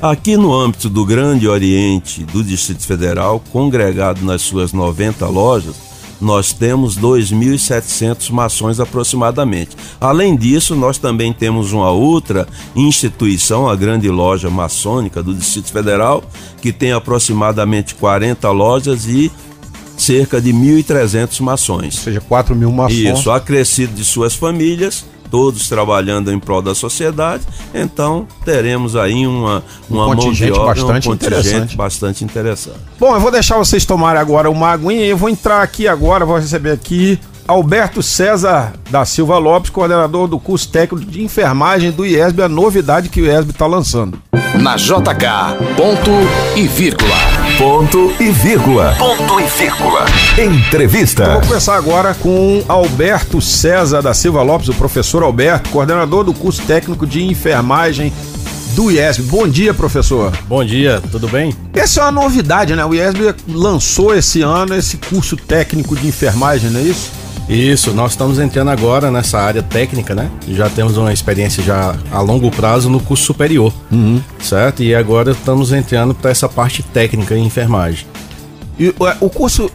Aqui no âmbito do Grande Oriente do Distrito Federal, congregado nas suas 90 lojas, nós temos 2.700 maçons aproximadamente. Além disso, nós também temos uma outra instituição, a Grande Loja Maçônica do Distrito Federal, que tem aproximadamente 40 lojas e cerca de 1.300 maçons. Ou seja, 4 mil maçons. Isso, acrescido de suas famílias, todos trabalhando em prol da sociedade, então teremos aí uma, uma um mão de obra, bastante um interessante. bastante interessante. Bom, eu vou deixar vocês tomarem agora uma aguinha e eu vou entrar aqui agora, vou receber aqui Alberto César da Silva Lopes, coordenador do curso técnico de enfermagem do IESB, a novidade que o IESB está lançando. Na JK, ponto e vírgula. Ponto e vírgula. Ponto e vírgula. Entrevista. Vou começar agora com Alberto César da Silva Lopes, o professor Alberto, coordenador do curso técnico de enfermagem do IESB. Bom dia, professor. Bom dia, tudo bem? Essa é uma novidade, né? O IESB lançou esse ano esse curso técnico de enfermagem, não é isso? Isso, nós estamos entrando agora nessa área técnica, né? Já temos uma experiência já a longo prazo no curso superior, Uhum. certo? E agora estamos entrando para essa parte técnica em enfermagem. E o curso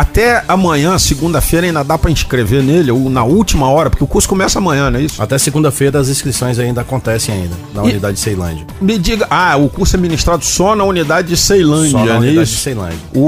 até amanhã, segunda-feira, ainda dá para inscrever nele, ou na última hora, porque o curso começa amanhã, não é isso? Até segunda-feira as inscrições ainda acontecem ainda, na E- unidade de Ceilândia. Me diga, ah, o curso é ministrado só na unidade de Ceilândia, Só na é unidade de isso? Ceilândia. O,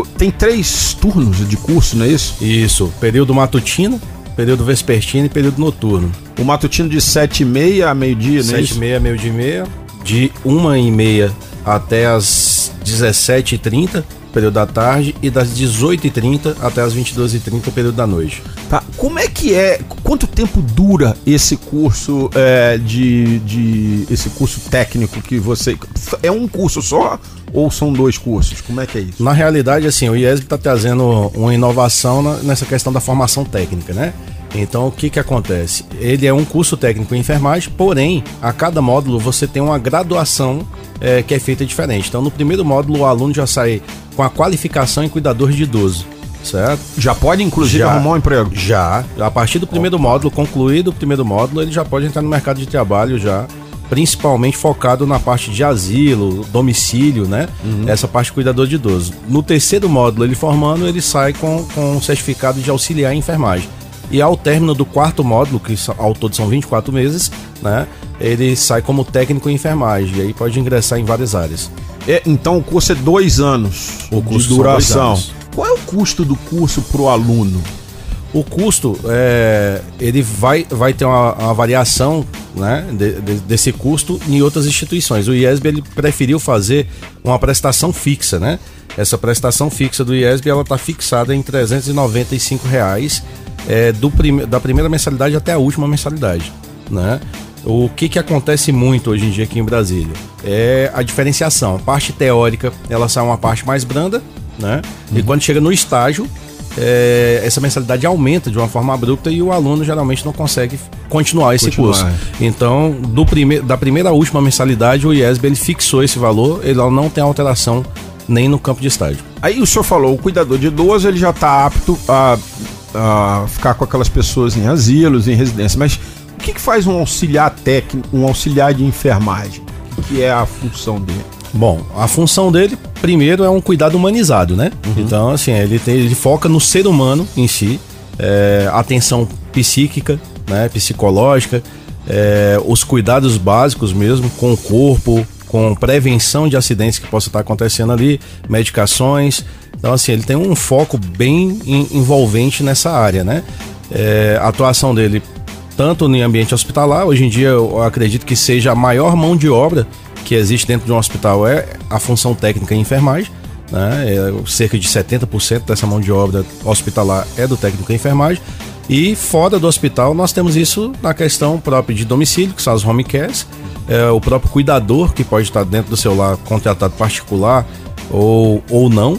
o- tem três turnos de curso, não é isso? Isso, período matutino, período vespertino e período noturno. O matutino de 7h30 a meio-dia, não é Sete e meia, meio dia e meia, de uma e meia até as 17h30, período da tarde, e das 18h30 até as 22h30, período da noite. Tá. Como é que é? Quanto tempo dura esse curso é, de, de. esse curso técnico que você. É um curso só ou são dois cursos? Como é que é isso? Na realidade, assim, o IESB está trazendo uma inovação na- nessa questão da formação técnica, né? Então, o que que acontece? Ele é um curso técnico em enfermagem, porém, a cada módulo você tem uma graduação eh, que é feita diferente. Então, no primeiro módulo, o aluno já sai com a qualificação em cuidador de idoso, certo? Já pode, inclusive, Já. arrumar um emprego. Já, a partir do primeiro módulo, concluído o primeiro módulo, ele já pode entrar no mercado de trabalho já, principalmente focado na parte de asilo, domicílio, né? Essa parte de cuidador de idoso. No terceiro módulo, ele formando, ele sai com, com um certificado de auxiliar em enfermagem. E ao término do quarto módulo, que ao todo são 24 meses, né? Ele sai como técnico em enfermagem. E aí pode ingressar em várias áreas. É, então o curso é dois anos O curso de duração. anos. Qual é o custo do curso pro aluno? O custo, é, ele vai, vai ter uma, uma variação né, de- de- desse custo em outras instituições. O IESB ele preferiu fazer uma prestação fixa, né? Essa prestação fixa do IESB ela está fixada em 395 reais, é, do prime- da primeira mensalidade até a última mensalidade, né? O que, que acontece muito hoje em dia aqui em Brasília é a diferenciação. A parte teórica, ela sai uma parte mais branda, né? E quando chega no estágio, é, essa mensalidade aumenta de uma forma abrupta e o aluno geralmente não consegue continuar esse Continuar. curso. Então, do prime da primeira à última mensalidade, o IESB ele fixou esse valor, ele não tem alteração nem no campo de estágio. Aí o senhor falou, o cuidador de idoso ele já está apto a, a ficar com aquelas pessoas em asilos, em residência. Mas o que, que faz um auxiliar técnico, um auxiliar de enfermagem? O que, é a função dele? Bom, a função dele, primeiro, é um cuidado humanizado, né? Então, assim, ele, tem- ele foca no ser humano em si, é, atenção psíquica, né, psicológica, é, os cuidados básicos mesmo com o corpo, com prevenção de acidentes que possa estar acontecendo ali, medicações. Então, assim, ele tem um foco bem en- envolvente nessa área, né? É, a atuação dele tanto no ambiente hospitalar, hoje em dia eu acredito que seja a maior mão de obra que existe dentro de um hospital é a função técnica em enfermagem, né? É, cerca de 70% dessa mão de obra hospitalar é do técnico em enfermagem. E fora do hospital, nós temos isso na questão própria de domicílio, que são as home cares, é, o próprio cuidador, que pode estar dentro do seu lar contratado particular ou, ou não,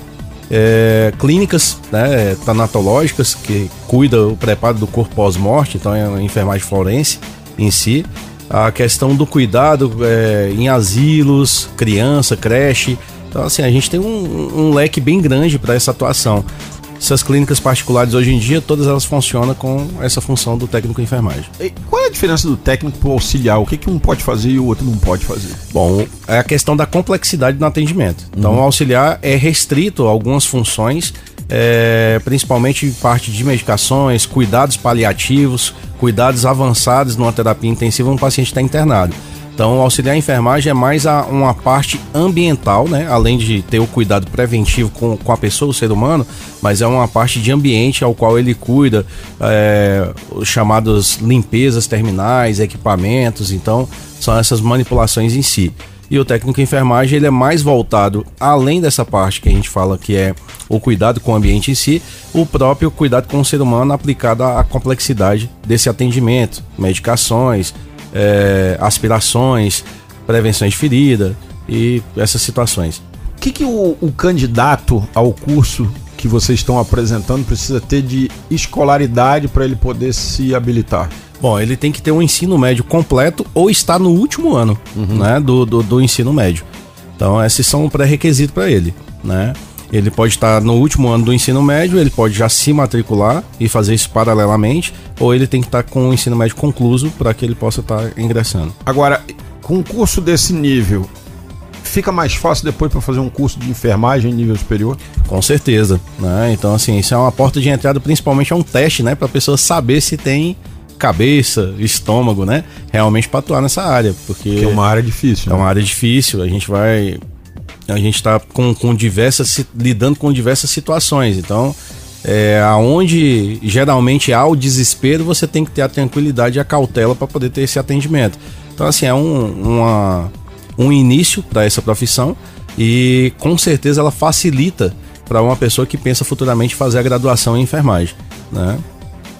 é, clínicas né, tanatológicas que cuida o preparo do corpo pós-morte, então é a enfermagem forense em si. A questão do cuidado é, em asilos, criança, creche. Então, assim, a gente tem um, um leque bem grande para essa atuação. Essas clínicas particulares hoje em dia, todas elas funcionam com essa função do técnico em enfermagem. E qual é a diferença do técnico pro auxiliar? O que, que um pode fazer e o outro não pode fazer? Bom, é a questão da complexidade no atendimento. Então, o auxiliar é restrito a algumas funções, é, principalmente parte de medicações, cuidados paliativos, cuidados avançados numa terapia intensiva, um paciente está internado. Então, o auxiliar em enfermagem é mais a, uma parte ambiental, né? Além de ter o cuidado preventivo com, com a pessoa, o ser humano, mas é uma parte de ambiente ao qual ele cuida, é, os chamados limpezas terminais, equipamentos. Então, são essas manipulações em si. E o técnico em enfermagem ele é mais voltado, além dessa parte que a gente fala que é o cuidado com o ambiente em si, o próprio cuidado com o ser humano aplicado à complexidade desse atendimento, medicações, é, aspirações, prevenções de ferida e essas situações. O que, que o, o candidato ao curso que vocês estão apresentando precisa ter de escolaridade para ele poder se habilitar? Bom, ele tem que ter um ensino médio completo ou estar no último ano uhum. né, do, do, do, ensino médio. Então, esses são um pré-requisito para ele. Né? Ele pode estar no último ano do ensino médio, ele pode já se matricular e fazer isso paralelamente, ou ele tem que estar com o ensino médio concluso para que ele possa estar ingressando. Agora, com um curso desse nível, fica mais fácil depois para fazer um curso de enfermagem em nível superior? Com certeza, né? Então assim, isso é uma porta de entrada, principalmente é um teste, né, para a pessoa saber se tem cabeça, estômago, né? Realmente para atuar nessa área, porque que é uma área difícil. É uma né? área difícil. A gente vai, a gente está com, com diversas lidando com diversas situações. Então, é, aonde geralmente há o desespero, você tem que ter a tranquilidade e a cautela para poder ter esse atendimento. Então, assim, é um, uma, um início para essa profissão e com certeza ela facilita para uma pessoa que pensa futuramente fazer a graduação em enfermagem, né?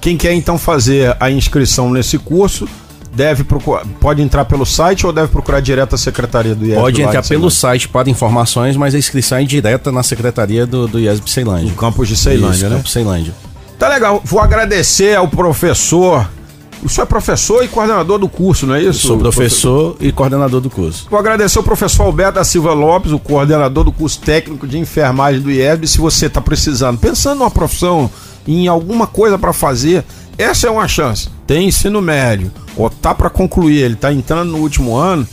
Quem quer então fazer a inscrição nesse curso deve procurar, pode entrar pelo site ou deve procurar direto a secretaria do IESB? Pode entrar pelo site para informações, mas a inscrição é direta na secretaria do, do IESB Ceilândia. No campus de Ceilândia, Isso, né? Campus Ceilândia. Tá legal. Vou agradecer ao professor. O senhor é professor e coordenador do curso, não é isso? Eu sou professor e coordenador do curso. Vou agradecer ao professor Alberto da Silva Lopes, o coordenador do curso técnico de enfermagem do IESB. Se você está precisando, pensando numa profissão em alguma coisa para fazer, essa é uma chance. Tem ensino médio, ou tá para concluir, ele tá entrando no último ano,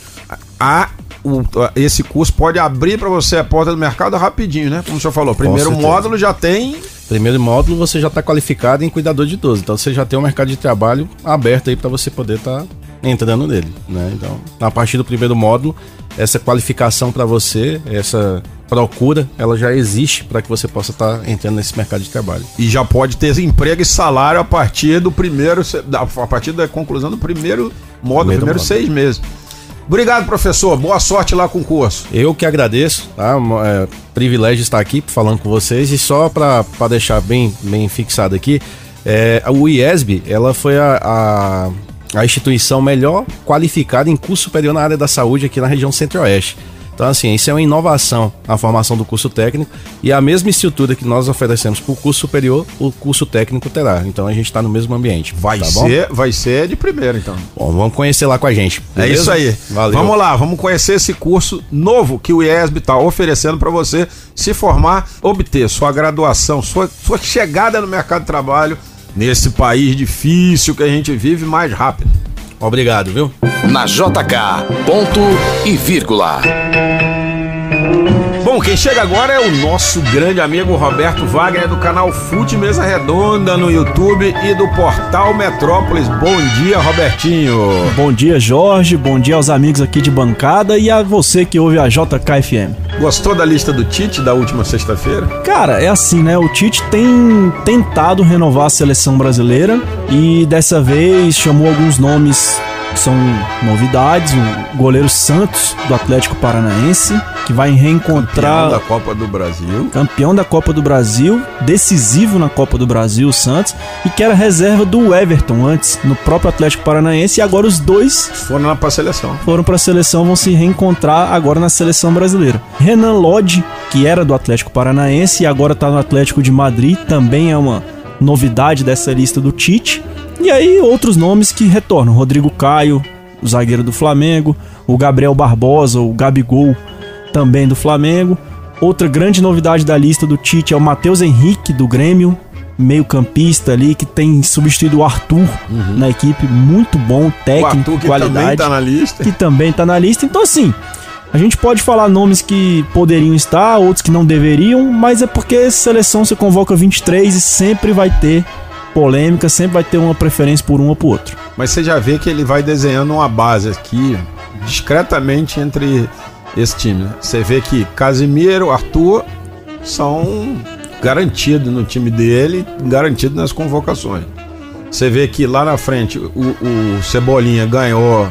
a, o, esse curso pode abrir para você a porta do mercado rapidinho, né? Como o senhor falou, primeiro módulo já tem Primeiro módulo você já está qualificado em cuidador de idoso, então você já tem um mercado de trabalho aberto aí para você poder estar tá entrando nele, né? Então, a partir do primeiro módulo, essa qualificação para você, essa procura, ela já existe para que você possa estar tá entrando nesse mercado de trabalho. E já pode ter emprego e salário a partir do primeiro, a partir da conclusão do primeiro módulo, primeiro, primeiro seis meses. Obrigado, professor. Boa sorte lá com o curso. Eu que agradeço, tá? É, privilégio estar aqui falando com vocês e só para deixar bem, bem fixado aqui, é, o IESB, ela foi a, a a instituição melhor qualificada em curso superior na área da saúde aqui na região centro-oeste. Então, assim, isso é uma inovação na formação do curso técnico e a mesma estrutura que nós oferecemos para o curso superior, o curso técnico terá. Então, a gente está no mesmo ambiente. Vai tá ser, bom? vai ser de primeiro, então. Bom, vamos conhecer lá com a gente. É beleza? É isso aí. Valeu. Vamos lá, vamos conhecer esse curso novo que o IESB está oferecendo para você se formar, obter sua graduação, sua, sua chegada no mercado de trabalho nesse país difícil que a gente vive mais rápido. Obrigado, viu? Na JK, ponto e vírgula. Bom, quem chega agora é o nosso grande amigo Roberto Wagner do canal Fute Mesa Redonda no YouTube e do portal Metrópolis. Bom dia, Robertinho. Bom dia, Jorge. Bom dia aos amigos aqui de bancada e a você que ouve a JKFM. Gostou da lista do Tite da última sexta-feira? Cara, é assim, né? O Tite tem tentado renovar a seleção brasileira e dessa vez chamou alguns nomes são novidades. O goleiro Santos, do Atlético Paranaense, que vai reencontrar. Campeão da Copa do Brasil. Campeão da Copa do Brasil, decisivo na Copa do Brasil, o Santos, e que era reserva do Everton antes, no próprio Atlético Paranaense, e agora os dois. Foram para a seleção. Foram para a seleção, vão se reencontrar agora na seleção brasileira. Renan Lodge, que era do Atlético Paranaense e agora está no Atlético de Madrid, também é uma novidade dessa lista do Tite. E aí outros nomes que retornam: Rodrigo Caio, o zagueiro do Flamengo, o Gabriel Barbosa, o Gabigol, também do Flamengo. Outra grande novidade da lista do Tite é o Matheus Henrique do Grêmio, meio-campista ali que tem substituído o Arthur uhum. na equipe, muito bom, técnico, o Arthur, que qualidade, também tá na lista. que também tá na lista. Então assim, a gente pode falar nomes que poderiam estar, outros que não deveriam, mas é porque seleção se convoca 23 e sempre vai ter polêmica, sempre vai ter uma preferência por um ou por outro. Mas você já vê que ele vai desenhando uma base aqui discretamente entre esse time. Você vê que Casimiro, Arthur são garantidos no time dele, garantidos nas convocações. Você vê que lá na frente o, o Cebolinha ganhou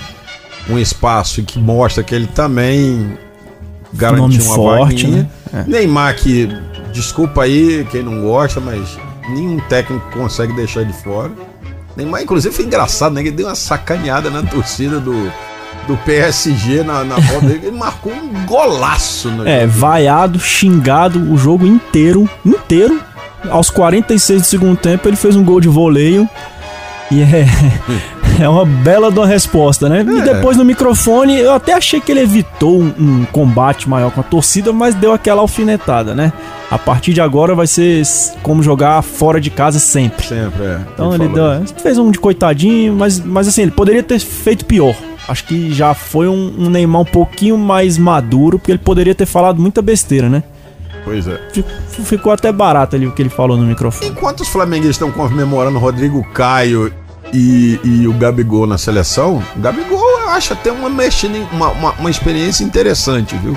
um espaço que mostra que ele também garantiu uma forte, vaguinha. né? Neymar que, desculpa aí quem não gosta, mas nenhum técnico consegue deixar de fora. Neymar, inclusive, foi engraçado, né? Ele deu uma sacaneada na torcida do, do PSG na, na volta dele. Ele marcou um golaço. No É, vaiado, xingado o jogo inteiro, inteiro. Aos 46 do segundo tempo, ele fez um gol de voleio. E é, é uma bela de uma resposta, né? E É. depois no microfone, eu até achei que ele evitou um, um combate maior com a torcida, mas deu aquela alfinetada, né? A partir de agora vai ser como jogar fora de casa sempre. Sempre, é. Então ele, falou deu, fez um de coitadinho, mas, mas assim, ele poderia ter feito pior. Acho que já foi um, um Neymar um pouquinho mais maduro, porque ele poderia ter falado muita besteira, né? Pois é. Fic- Ficou até barato ali o que ele falou no microfone. Enquanto os flamenguistas estão comemorando o Rodrigo Caio e, e o Gabigol na seleção, o Gabigol eu acho até uma, mexida, uma, uma, uma experiência interessante, viu?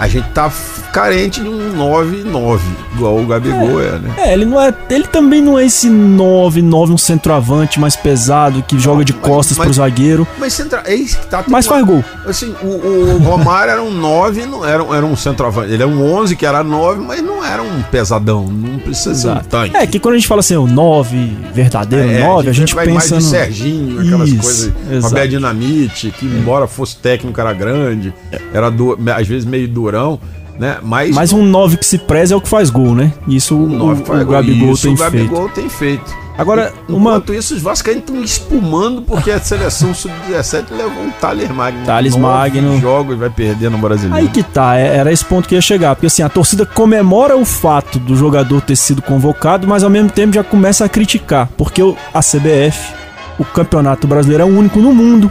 A gente tá carente de um 9-9, igual o Gabigol é, né? É, ele não é. Ele também não é esse 9-9, um centroavante mais pesado que joga de mas- costas mas- pro zagueiro, Mas centra... é isso que tá mas uma- faz gol. Assim, o, o Romário era um 9, não era, um- era um centroavante. Ele é um 11 que era 9, mas não era um pesadão. Não precisa ser um Exato. tanque. É que quando a gente fala assim, o 9, verdadeiro É, 9, a gente vai pensa mais no. Serginho, aquelas Isso, coisas. exato. Roberto Dinamite, que embora fosse técnico, era grande, era du- às vezes meio durão, né? Mas, Mas um 9 que se preza é o que faz gol, né? Isso o, nove o, faz o gol. Gabigol Isso tem o feito. Gabigol tem feito. Agora, uma. Enquanto isso, os vascaínos estão espumando porque a seleção sub-17 levou um Thales Magno. Thales Magno. jogos vai perder no brasileiro. Aí que tá, é- era esse ponto que ia chegar. Porque assim, a torcida comemora o fato do jogador ter sido convocado, mas ao mesmo tempo já começa a criticar. Porque o- a CBF, o Campeonato Brasileiro, é o único no mundo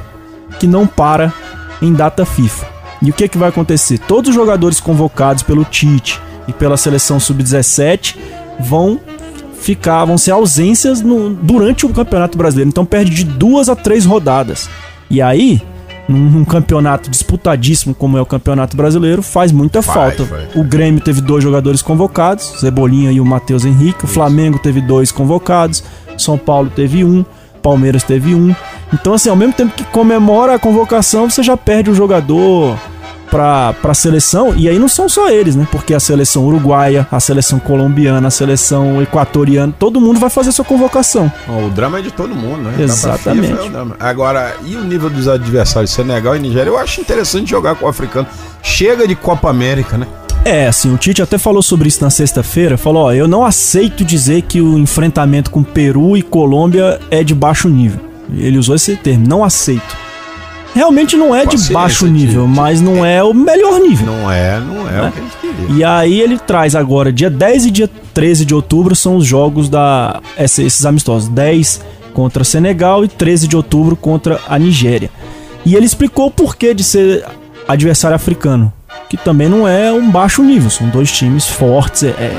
que não para em data FIFA. E o que, que vai acontecer? Todos os jogadores convocados pelo Tite e pela seleção sub-17 vão ficar, vão ser ausências no- durante o Campeonato Brasileiro. Então perde de duas a três rodadas. E aí, num, num campeonato disputadíssimo como é o Campeonato Brasileiro, faz muita Faz, falta. faz. O Grêmio teve dois jogadores convocados, Cebolinha e o Matheus Henrique. O Flamengo teve dois convocados. São Paulo teve um. Palmeiras teve um. Então, assim, ao mesmo tempo que comemora a convocação, você já perde o jogador pra, pra seleção. E aí não são só eles, né? Porque a seleção uruguaia, a seleção colombiana, a seleção equatoriana, todo mundo vai fazer sua convocação. O drama é de todo mundo, né? Exatamente. Tá pra FIFA, é. Agora, e o nível dos adversários Senegal e Nigéria? Eu acho interessante jogar com o africano. Chega de Copa América, né? É, assim, o Tite até falou sobre isso na sexta-feira. Falou: ó, eu não aceito dizer que o enfrentamento com Peru e Colômbia é de baixo nível. Ele usou esse termo, não aceito. Realmente não é de baixo nível, mas não é o melhor nível. Não é, não é, o que a gente queria. E aí ele traz agora, dia 10 e dia 13 de outubro são os jogos da esses amistosos. 10 contra Senegal e 13 de outubro contra a Nigéria. E ele explicou o porquê de ser adversário africano, que também não é um baixo nível, são dois times fortes, é, é-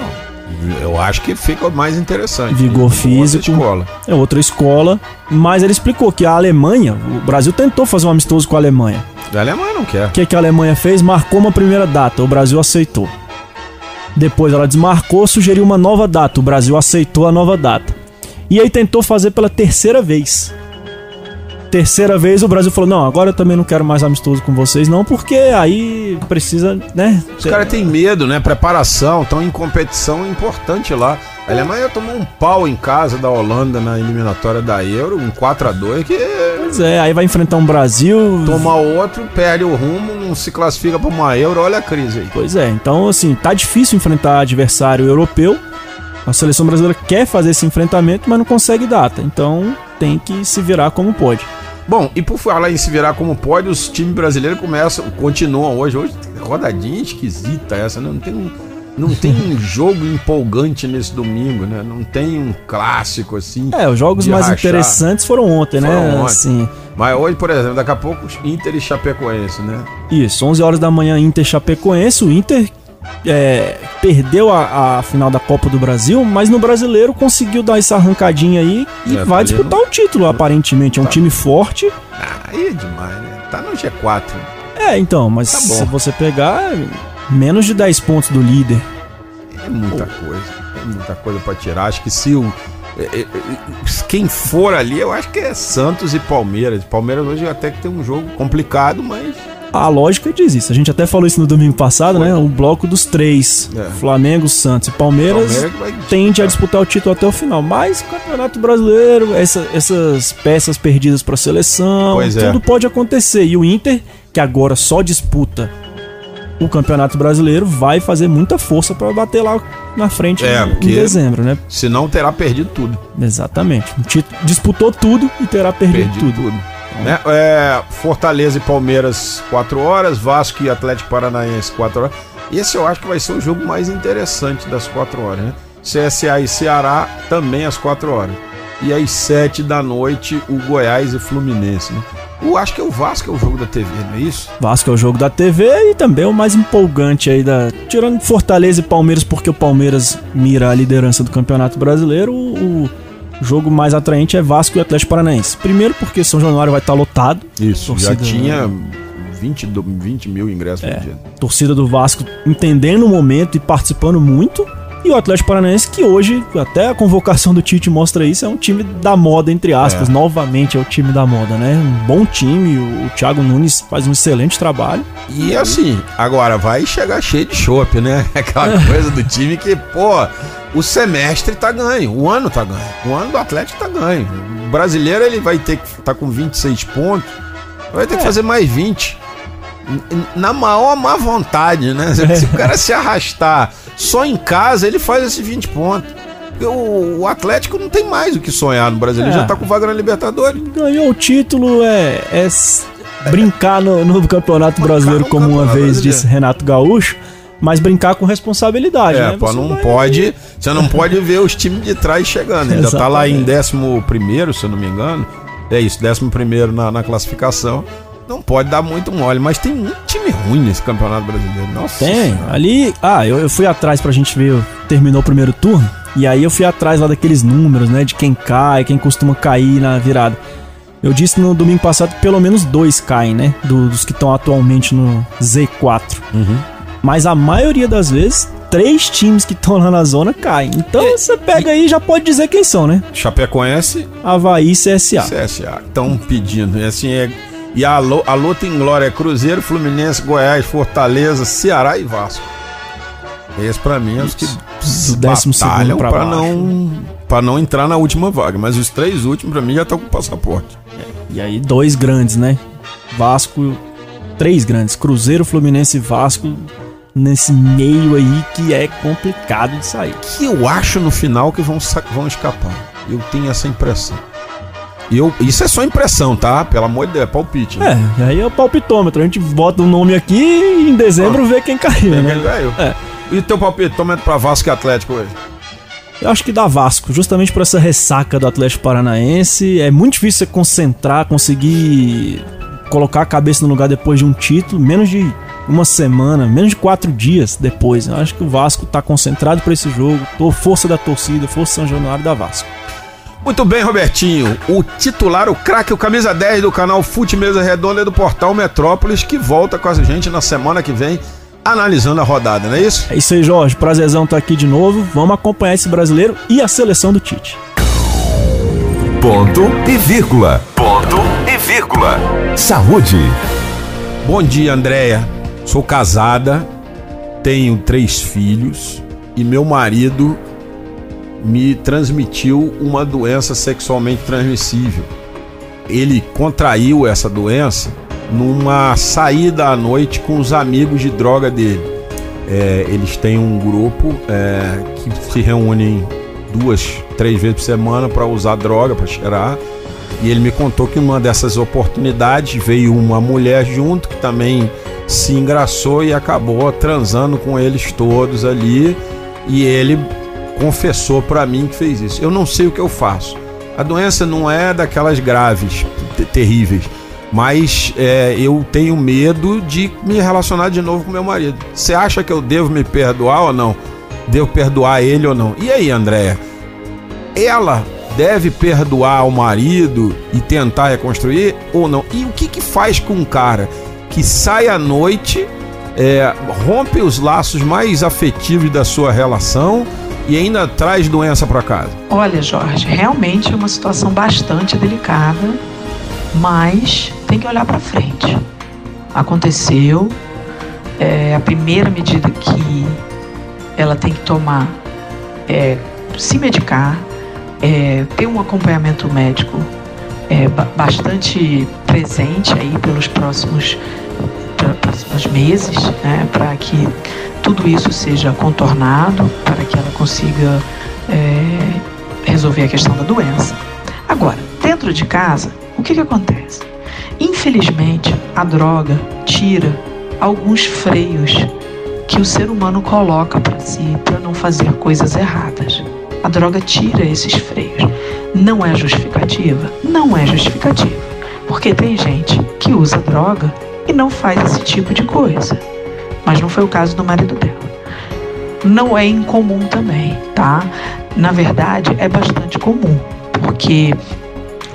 Eu acho que fica mais interessante. Vigor Outra físico. escola. é outra escola, mas ele explicou que a Alemanha, o Brasil tentou fazer um amistoso com a Alemanha. A Alemanha não quer. O que, que a Alemanha fez? Marcou uma primeira data, o Brasil aceitou. Depois ela desmarcou, sugeriu uma nova data, o Brasil aceitou a nova data. E aí tentou fazer pela terceira vez. Terceira vez o Brasil falou: não, agora eu também não quero mais amistoso com vocês, não, porque aí precisa, né? Os caras têm medo, né? Preparação, estão em competição importante lá. A Alemanha tomou um pau em casa da Holanda na eliminatória da Euro, um 4x2, que Pois é, aí vai enfrentar um Brasil. tomar outro, perde o rumo, não se classifica para uma Euro, olha a crise aí. Pois é, então assim, tá difícil enfrentar adversário europeu. A seleção brasileira quer fazer esse enfrentamento, mas não consegue data. Então tem que se virar como pode. Bom, e por falar em se virar como pode, os times brasileiros começam, continuam hoje. Hoje, rodadinha esquisita essa, né? Não tem um, não tem um jogo empolgante nesse domingo, né? Não tem um clássico assim. É, os jogos mais rachar. interessantes foram ontem, né? Foram ontem. Assim, Mas hoje, por exemplo, daqui a pouco Inter e Chapecoense, né? isso, 11 horas da manhã Inter e Chapecoense. O Inter é, perdeu a, a final da Copa do Brasil, mas no brasileiro conseguiu dar essa arrancadinha aí e É, vai disputar o título, aparentemente. É um Tá. time forte. Ah, aí é demais, né? Tá no G4. É, então, mas Tá se você pegar menos de 10 pontos do líder, É muita coisa. É muita coisa pra tirar. Acho que se o. é, é, é, Quem for ali, eu acho que é Santos e Palmeiras. Palmeiras hoje até que tem um jogo complicado, mas. A lógica diz isso. A gente até falou isso no domingo passado, né? O bloco dos três: É. Flamengo, Santos e Palmeiras. Palmeiras Tende a disputar o título até o final, mas o Campeonato Brasileiro, essa- essas peças perdidas para a seleção, Pois é. tudo pode acontecer. E o Inter, que agora só disputa o Campeonato Brasileiro, vai fazer muita força para bater lá na frente É, em- dezembro, né? Senão terá perdido tudo. Exatamente. Disputou tudo e terá perdido, Perdido tudo. tudo. Né? É, Fortaleza e Palmeiras, 4 horas. Vasco e Atlético Paranaense, 4 horas. Esse eu acho que vai ser o jogo mais interessante das 4 horas, né? CSA e Ceará também às 4 horas. E às 7 da noite, o Goiás e Fluminense, né? Eu acho que é o Vasco é o jogo da TV, não é isso? Vasco é o jogo da TV e também o mais empolgante aí da. Tirando Fortaleza e Palmeiras, porque o Palmeiras mira a liderança do Campeonato Brasileiro, o, o jogo mais atraente é Vasco e Atlético Paranaense. Primeiro porque São Januário vai estar lotado. Isso, já Torcida- tinha 20, do- 20 mil ingressos É. vendidos. Torcida do Vasco entendendo o momento e participando muito. E o Atlético Paranaense, que hoje, até a convocação do Tite mostra isso, é um time da moda, entre aspas. É. Novamente é o time da moda, né? Um bom time, o, Thiago Nunes faz um excelente trabalho. E assim, agora vai chegar cheio de chopp, né? Aquela coisa do time que, pô, o semestre tá ganho, o ano tá ganho. O ano do Atlético tá ganho. O brasileiro ele vai ter que tá com 26 pontos, vai ter que fazer mais 20. N- Na maior má vontade, né? Se o cara se arrastar só em casa, ele faz esses 20 pontos. O, o Atlético não tem mais o que sonhar no Brasil, ele É. já tá com vaga na Libertadores. Ganhou o título, é, é brincar no, no Campeonato Brasileiro, como uma Campeonato vez Brasileiro. disse Renato Gaúcho, mas brincar com responsabilidade, É, né? pô, Você não vai- pode. Você não pode ver os times de trás chegando. Ainda tá lá em 11, se eu não me engano. É isso, 11 na, na classificação. Não pode dar muito mole, mas tem muito time ruim nesse campeonato brasileiro. Nossa. Tem, Senhora. ali. Ah, eu, eu fui atrás pra gente ver. Terminou o primeiro turno. E aí eu fui atrás lá daqueles números, né? De quem cai, quem costuma cair na virada. Eu disse no domingo passado que pelo menos dois caem, né? do- dos que estão atualmente no Z4. Mas a maioria das vezes, três times que estão lá na zona caem. Então você pega aí e já pode dizer quem são, né? Chapecoense Havaí e CSA. CSA. Estão pedindo. E assim é. E a, lo- a luta em glória é Cruzeiro, Fluminense, Goiás, Fortaleza, Ceará e Vasco. Esse pra mim é os que Do décimo batalham pra pra não para não entrar na última vaga, mas os três últimos pra mim já estão com passaporte. E aí, dois grandes, né? Vasco, três grandes. Cruzeiro, Fluminense e Vasco nesse meio aí que é complicado de sair. Que eu acho no final que vão vão escapar. Eu tenho essa impressão. Eu, isso é só impressão, tá? Pelo amor de Deus, é palpite. né? É, aí é o palpitômetro. A gente bota o nome aqui e em dezembro vê quem caiu, Quem né? ganhou? É. E teu palpite, toma pra Vasco e Atlético hoje. Eu acho que dá Vasco, justamente por essa ressaca do Atlético Paranaense. É muito difícil você concentrar, conseguir colocar a cabeça no lugar depois de um título, menos de uma semana, menos de quatro dias depois. Eu acho que o Vasco tá concentrado para esse jogo. Tô força da torcida, força São Januário da Vasco. Muito bem, Robertinho. O titular, o craque, o camisa 10 do canal Fute Mesa Redonda é do Portal Metrópolis, que volta com a gente na semana que vem, analisando a rodada, não é isso? É isso aí, Jorge. Prazerzão estar aqui de novo. Vamos acompanhar esse brasileiro e a seleção do Tite. Ponto e vírgula. Ponto e vírgula. Saúde. Bom dia, Andréia. Sou casada, tenho três filhos e meu marido me transmitiu uma doença sexualmente transmissível. Ele contraiu essa doença numa saída à noite com os amigos de droga dele. É, eles têm um grupo é, que se reúnem duas, três vezes por semana para usar droga, para cheirar. E ele me contou que numa dessas oportunidades veio uma mulher junto que também se engraçou e acabou transando com eles todos ali. E ele confessou pra mim que fez isso. Eu não sei o que eu faço. A doença não é daquelas graves, te- terríveis, mas é, eu tenho medo de me relacionar de novo com meu marido. Você acha que eu devo me perdoar ou não? Devo perdoar ele ou não? E aí, Andréia? Ela deve perdoar o marido e tentar reconstruir ou não? E o que, que faz com um cara que sai à noite, é, rompe os laços mais afetivos da sua relação e ainda traz doença para casa? Olha, Jorge, realmente é uma situação bastante delicada, mas tem que olhar para frente. Aconteceu, é, a primeira medida que ela tem que tomar é se medicar, é, ter um acompanhamento médico é, bastante presente aí pelos próximos, próximos meses, né, para que tudo isso seja contornado, para que ela consiga é, resolver a questão da doença. Agora, dentro de casa, o que, que acontece? Infelizmente, a droga tira alguns freios que o ser humano coloca para si para não fazer coisas erradas. A droga tira esses freios. Não é justificativa? Não é justificativa. Porque tem gente que usa droga e não faz esse tipo de coisa. Mas não foi o caso do marido dela. Não é incomum também, tá? Na verdade, é bastante comum, porque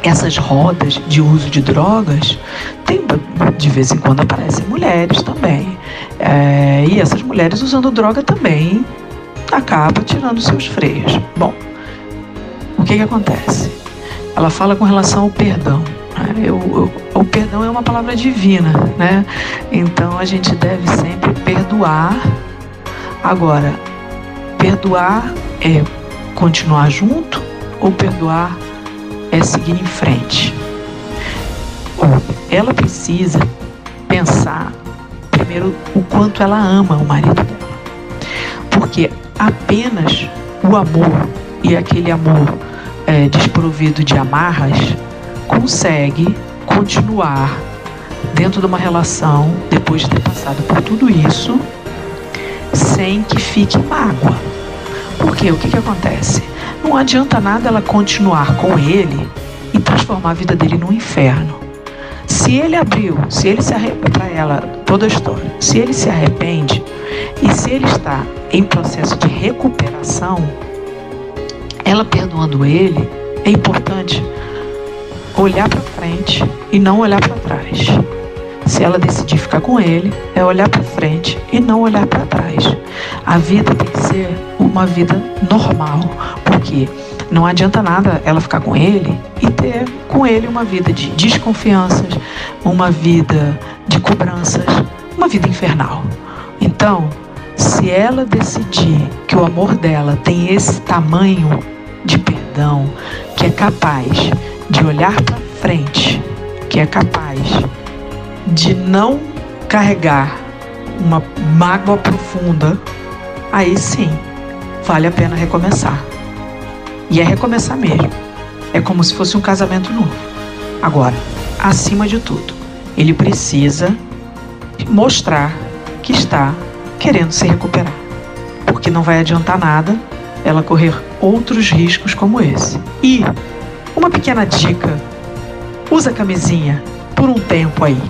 essas rodas de uso de drogas, tem, de vez em quando aparecem mulheres também. É, e essas mulheres usando droga também acaba tirando seus freios. Bom, o que, que acontece? Ela fala com relação ao perdão. Né? Eu, eu, o perdão é uma palavra divina, né? Então a gente deve sempre perdoar. Agora, perdoar é continuar junto ou perdoar é seguir em frente. Ela precisa pensar primeiro o quanto ela ama o marido dela. Porque apenas o amor e aquele amor é, desprovido de amarras consegue continuar dentro de uma relação depois de ter passado por tudo isso sem que fique mágoa. Porque o que, que acontece? Não adianta nada ela continuar com ele e transformar a vida dele num inferno. Se ele abriu, se ele se arrepende para ela toda a história, se ele se arrepende e se ele está em processo de recuperação, ela perdoando ele, é importante olhar para frente e não olhar para trás. Se ela decidir ficar com ele, é olhar para frente e não olhar para trás. A vida tem que ser uma vida normal, porque não adianta nada ela ficar com ele e ter com ele uma vida de desconfianças, uma vida de cobranças, uma vida infernal. Então, se ela decidir que o amor dela tem esse tamanho de perdão, que é capaz de olhar para frente, que é capaz de não carregar uma mágoa profunda, aí sim vale a pena recomeçar. E é recomeçar mesmo. É como se fosse um casamento novo. Agora, acima de tudo, ele precisa mostrar que está querendo se recuperar. Porque não vai adiantar nada ela correr outros riscos como esse. E uma pequena dica: usa camisinha por um tempo aí,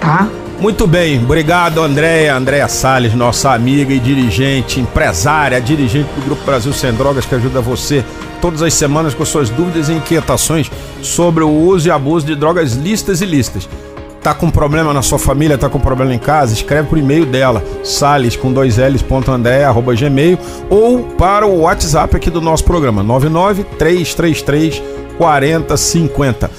tá? Muito bem, obrigado Andréia, Andréia Salles, nossa amiga e dirigente, empresária, dirigente do Grupo Brasil Sem Drogas, que ajuda você todas as semanas com suas dúvidas e inquietações sobre o uso e abuso de drogas listas e listas. Tá com problema na sua família, tá com problema em casa? Escreve pro e-mail dela, sales com dois L's, ponto André, arroba gmail, ou para o WhatsApp aqui do nosso programa, 99 333 4050.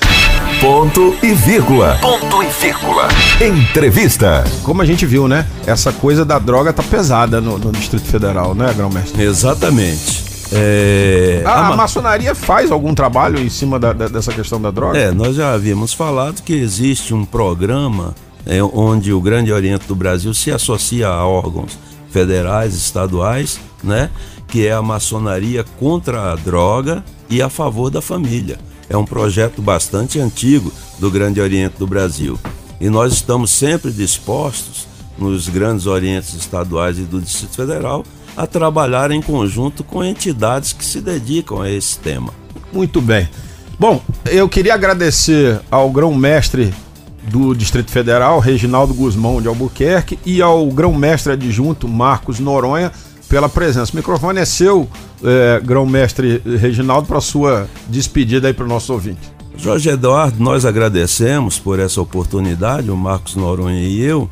Ponto e vírgula. Ponto e vírgula. Entrevista. Como a gente viu, né? Essa coisa da droga tá pesada no, no Distrito Federal, né, Grão-Mestre? Exatamente. É, a, a, maçonaria faz algum trabalho em cima da, da, dessa questão da droga? É, nós já havíamos falado que existe um programa é, onde o Grande Oriente do Brasil se associa a órgãos federais, estaduais, né? Que é a maçonaria contra a droga e a favor da família. É um projeto bastante antigo do Grande Oriente do Brasil. E nós estamos sempre dispostos, nos grandes orientes estaduais e do Distrito Federal, a trabalhar em conjunto com entidades que se dedicam a esse tema. Muito bem. Bom, eu queria agradecer ao grão-mestre do Distrito Federal, Reginaldo Guzmão de Albuquerque, e ao grão-mestre adjunto Marcos Noronha pela presença. O microfone é seu, é, grão-mestre Reginaldo, para sua despedida aí para o nosso ouvinte. Jorge Eduardo, nós agradecemos por essa oportunidade, o Marcos Noronha e eu.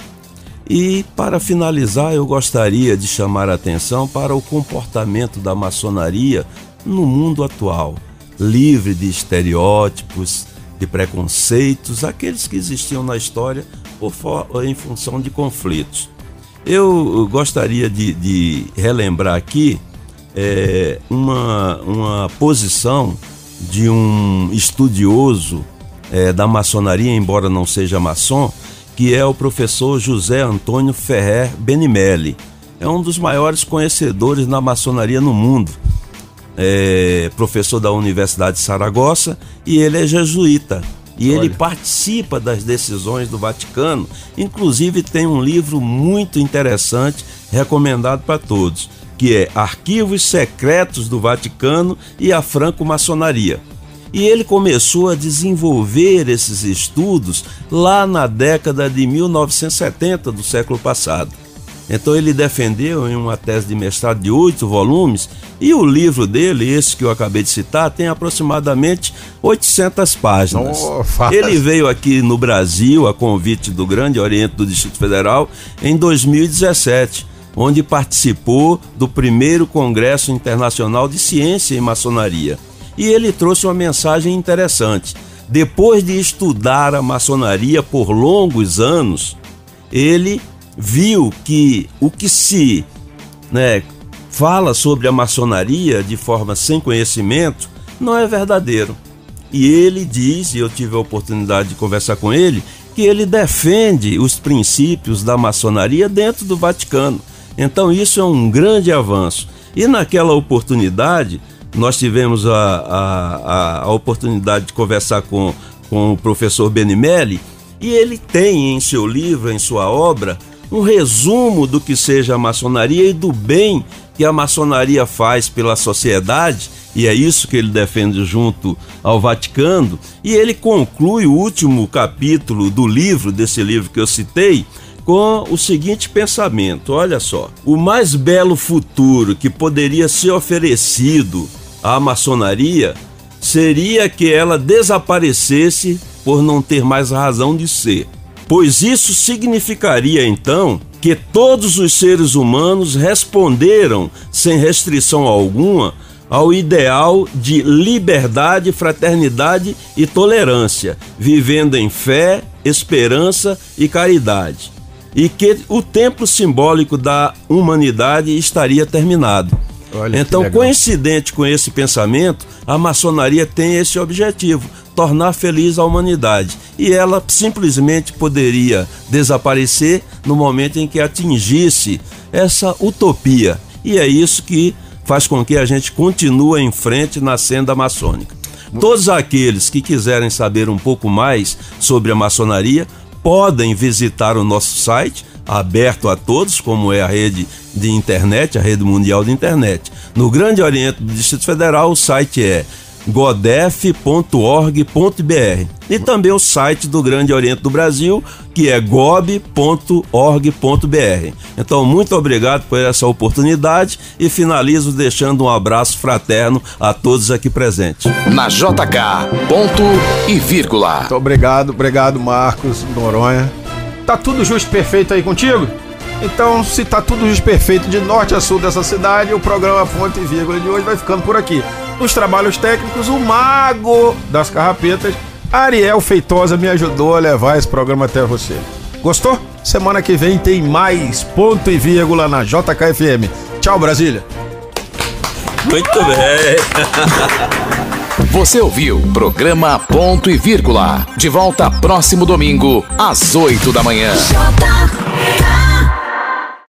E para finalizar, eu gostaria de chamar a atenção para o comportamento da maçonaria no mundo atual, livre de estereótipos, de preconceitos, aqueles que existiam na história por, em função de conflitos. Eu gostaria de, de relembrar aqui é, uma, uma posição de um estudioso é, da maçonaria, embora não seja maçom, que é o professor José Antônio Ferrer Benimelli. É um dos maiores conhecedores da maçonaria no mundo. É professor da Universidade de Saragossa e ele é jesuíta. E Olha. ele participa das decisões do Vaticano. Inclusive tem um livro muito interessante recomendado para todos, que é Arquivos Secretos do Vaticano e a Franco-Maçonaria. E ele começou a desenvolver esses estudos lá na década de 1970 do século passado. Então ele defendeu em uma tese de mestrado de oito volumes e o livro dele, esse que eu acabei de citar, tem aproximadamente 800 páginas. Oh, ele veio aqui no Brasil a convite do Grande Oriente do Distrito Federal em 2017, onde participou do primeiro Congresso Internacional de Ciência e Maçonaria. E ele trouxe uma mensagem interessante. Depois de estudar a maçonaria por longos anos, ele viu que o que se né, fala sobre a maçonaria de forma sem conhecimento não é verdadeiro. E ele diz, e eu tive a oportunidade de conversar com ele, que ele defende os princípios da maçonaria dentro do Vaticano. Então isso é um grande avanço. E naquela oportunidade, nós tivemos a, a, a, oportunidade de conversar com, com o professor Benimelli, e ele tem em seu livro, em sua obra, um resumo do que seja a maçonaria e do bem que a maçonaria faz pela sociedade, e é isso que ele defende junto ao Vaticano, e ele conclui o último capítulo do livro, desse livro que eu citei, com o seguinte pensamento: olha só, o mais belo futuro que poderia ser oferecido à maçonaria seria que ela desaparecesse por não ter mais razão de ser pois isso significaria então que todos os seres humanos responderam sem restrição alguma ao ideal de liberdade, fraternidade e tolerância, vivendo em fé, esperança e caridade. E que o templo simbólico da humanidade estaria terminado. Olha então, coincidente com esse pensamento, a maçonaria tem esse objetivo: tornar feliz a humanidade. E ela simplesmente poderia desaparecer no momento em que atingisse essa utopia. E é isso que faz com que a gente continue em frente na senda maçônica. Todos aqueles que quiserem saber um pouco mais sobre a maçonaria podem visitar o nosso site, aberto a todos, como é a rede de internet, a rede mundial de internet. No Grande Oriente do Distrito Federal, o site é godef.org.br e também o site do Grande Oriente do Brasil, que é gob.org.br. Então, muito obrigado por essa oportunidade e finalizo deixando um abraço fraterno a todos aqui presentes. Na JK, ponto e vírgula. Muito obrigado, obrigado Marcos Noronha. Tá tudo justo perfeito aí contigo? Então, se tá tudo justo perfeito de norte a sul dessa cidade, o programa Ponto e Vírgula de hoje vai ficando por aqui. Nos trabalhos técnicos, o mago das carrapetas, Ariel Feitosa, me ajudou a levar esse programa até você. Gostou? Semana que vem tem mais ponto e vírgula na JKFM. Tchau, Brasília. Muito bem. Você ouviu programa Ponto e Vírgula. De volta próximo domingo, às 8 da manhã.